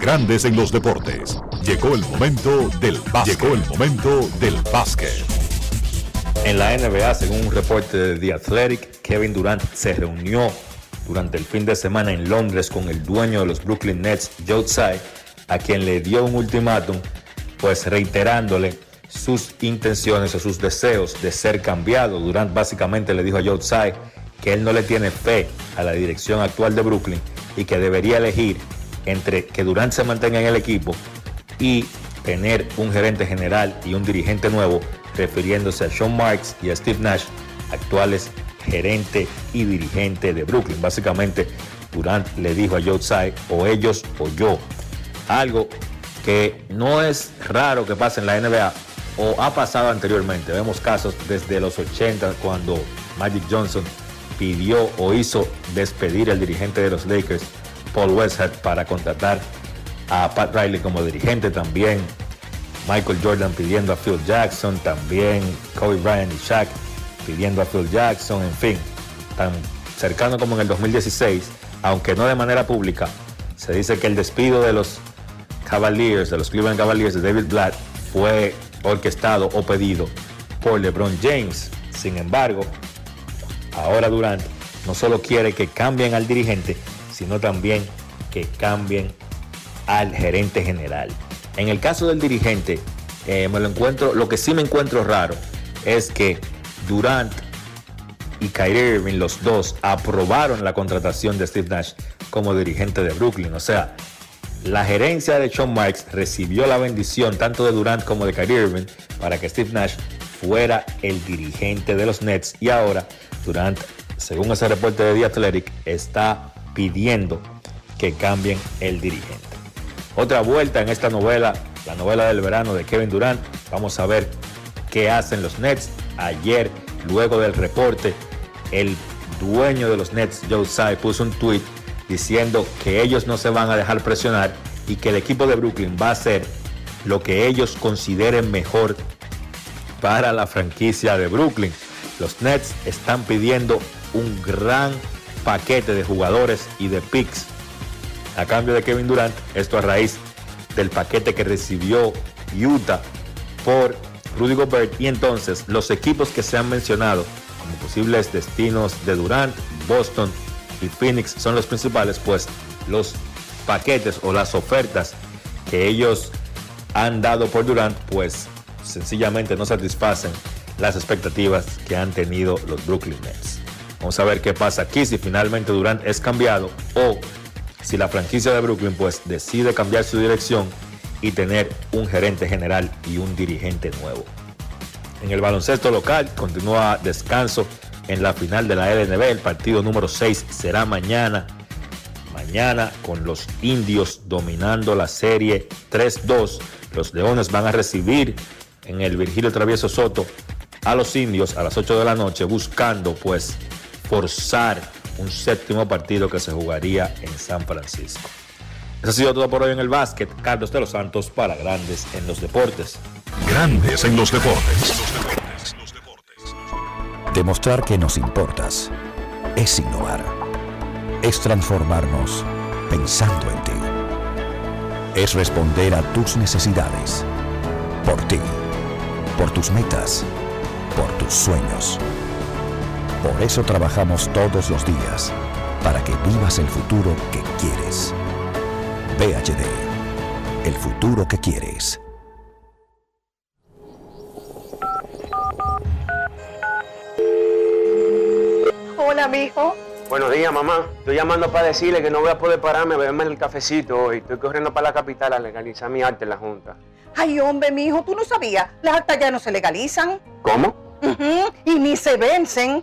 Speaker 3: Grandes en los deportes. Llegó el momento del básquet. Llegó el momento del básquet.
Speaker 36: En la NBA, según un reporte de The Athletic, Kevin Durant se reunió durante el fin de semana en Londres con el dueño de los Brooklyn Nets, Joe Tsai, a quien le dio un ultimátum, pues reiterándole sus intenciones o sus deseos de ser cambiado. Durant básicamente le dijo a Joe Tsai que él no le tiene fe a la dirección actual de Brooklyn y que debería elegir entre que Durant se mantenga en el equipo y tener un gerente general y un dirigente nuevo, refiriéndose a Sean Marks y a Steve Nash, actuales gerente y dirigente de Brooklyn. Básicamente, Durant le dijo a Joe Tsai, o ellos o yo. Algo que no es raro que pase en la NBA o ha pasado anteriormente. Vemos casos desde los 80 cuando Magic Johnson pidió o hizo despedir al dirigente de los Lakers, Paul Westhead, para contratar a Pat Riley como dirigente también. Michael Jordan pidiendo a Phil Jackson, también Kobe Bryant y Shaq pidiendo a Phil Jackson, en fin, tan cercano como en el 2016, aunque no de manera pública, se dice que el despido de los Cavaliers, de los Cleveland Cavaliers de David Blatt, fue orquestado o pedido por LeBron James. Sin embargo, ahora Durant no solo quiere que cambien al dirigente, sino también que cambien al gerente general. En el caso del dirigente, eh, me lo encuentro, lo que sí me encuentro raro es que Durant y Kyrie Irving, los dos, aprobaron la contratación de Steve Nash como dirigente de Brooklyn. O sea, la gerencia de Sean Marks recibió la bendición tanto de Durant como de Kyrie Irving para que Steve Nash fuera el dirigente de los Nets y ahora Durant, según ese reporte de The Athletic, está pidiendo que cambien el dirigente. Otra vuelta en esta novela, la novela del verano de Kevin Durant. Vamos a ver qué hacen los Nets. Ayer, luego del reporte, el dueño de los Nets, Joe Tsai, puso un tweet diciendo que ellos no se van a dejar presionar y que el equipo de Brooklyn va a hacer lo que ellos consideren mejor para la franquicia de Brooklyn. Los Nets están pidiendo un gran paquete de jugadores y de picks a cambio de Kevin Durant, esto a raíz del paquete que recibió Utah por Rudy Gobert y entonces los equipos que se han mencionado como posibles destinos de Durant, Boston y Phoenix son los principales, pues los paquetes o las ofertas que ellos han dado por Durant, pues sencillamente no satisfacen las expectativas que han tenido los Brooklyn Nets. Vamos a ver qué pasa aquí si finalmente Durant es cambiado o si la franquicia de Brooklyn pues decide cambiar su dirección y tener un gerente general y un dirigente nuevo. En el baloncesto local continúa descanso en la final de la LNB. El partido número 6 será mañana. Mañana con los indios dominando la serie 3-2. Los Leones van a recibir en el Virgilio Travieso Soto a los indios a las 8 de la noche buscando pues forzar un séptimo partido que se jugaría en San Francisco. Eso ha sido todo por hoy en el básquet. Carlos de los Santos para Grandes en los Deportes.
Speaker 3: Grandes en los Deportes.
Speaker 37: Demostrar que nos importas es innovar. Es transformarnos pensando en ti. Es responder a tus necesidades. Por ti. Por tus metas. Por tus sueños. Por eso trabajamos todos los días, para que vivas el futuro que quieres. PHD, el futuro que quieres.
Speaker 34: Hola, mijo.
Speaker 38: Buenos días, mamá. Estoy llamando para decirle que no voy a poder pararme a beberme el cafecito hoy. Estoy corriendo para la capital a legalizar mi arte en la Junta.
Speaker 34: Ay, hombre, mijo, tú no sabías. Las actas ya no se legalizan.
Speaker 38: ¿Cómo?
Speaker 34: Ujú, Y ni se vencen.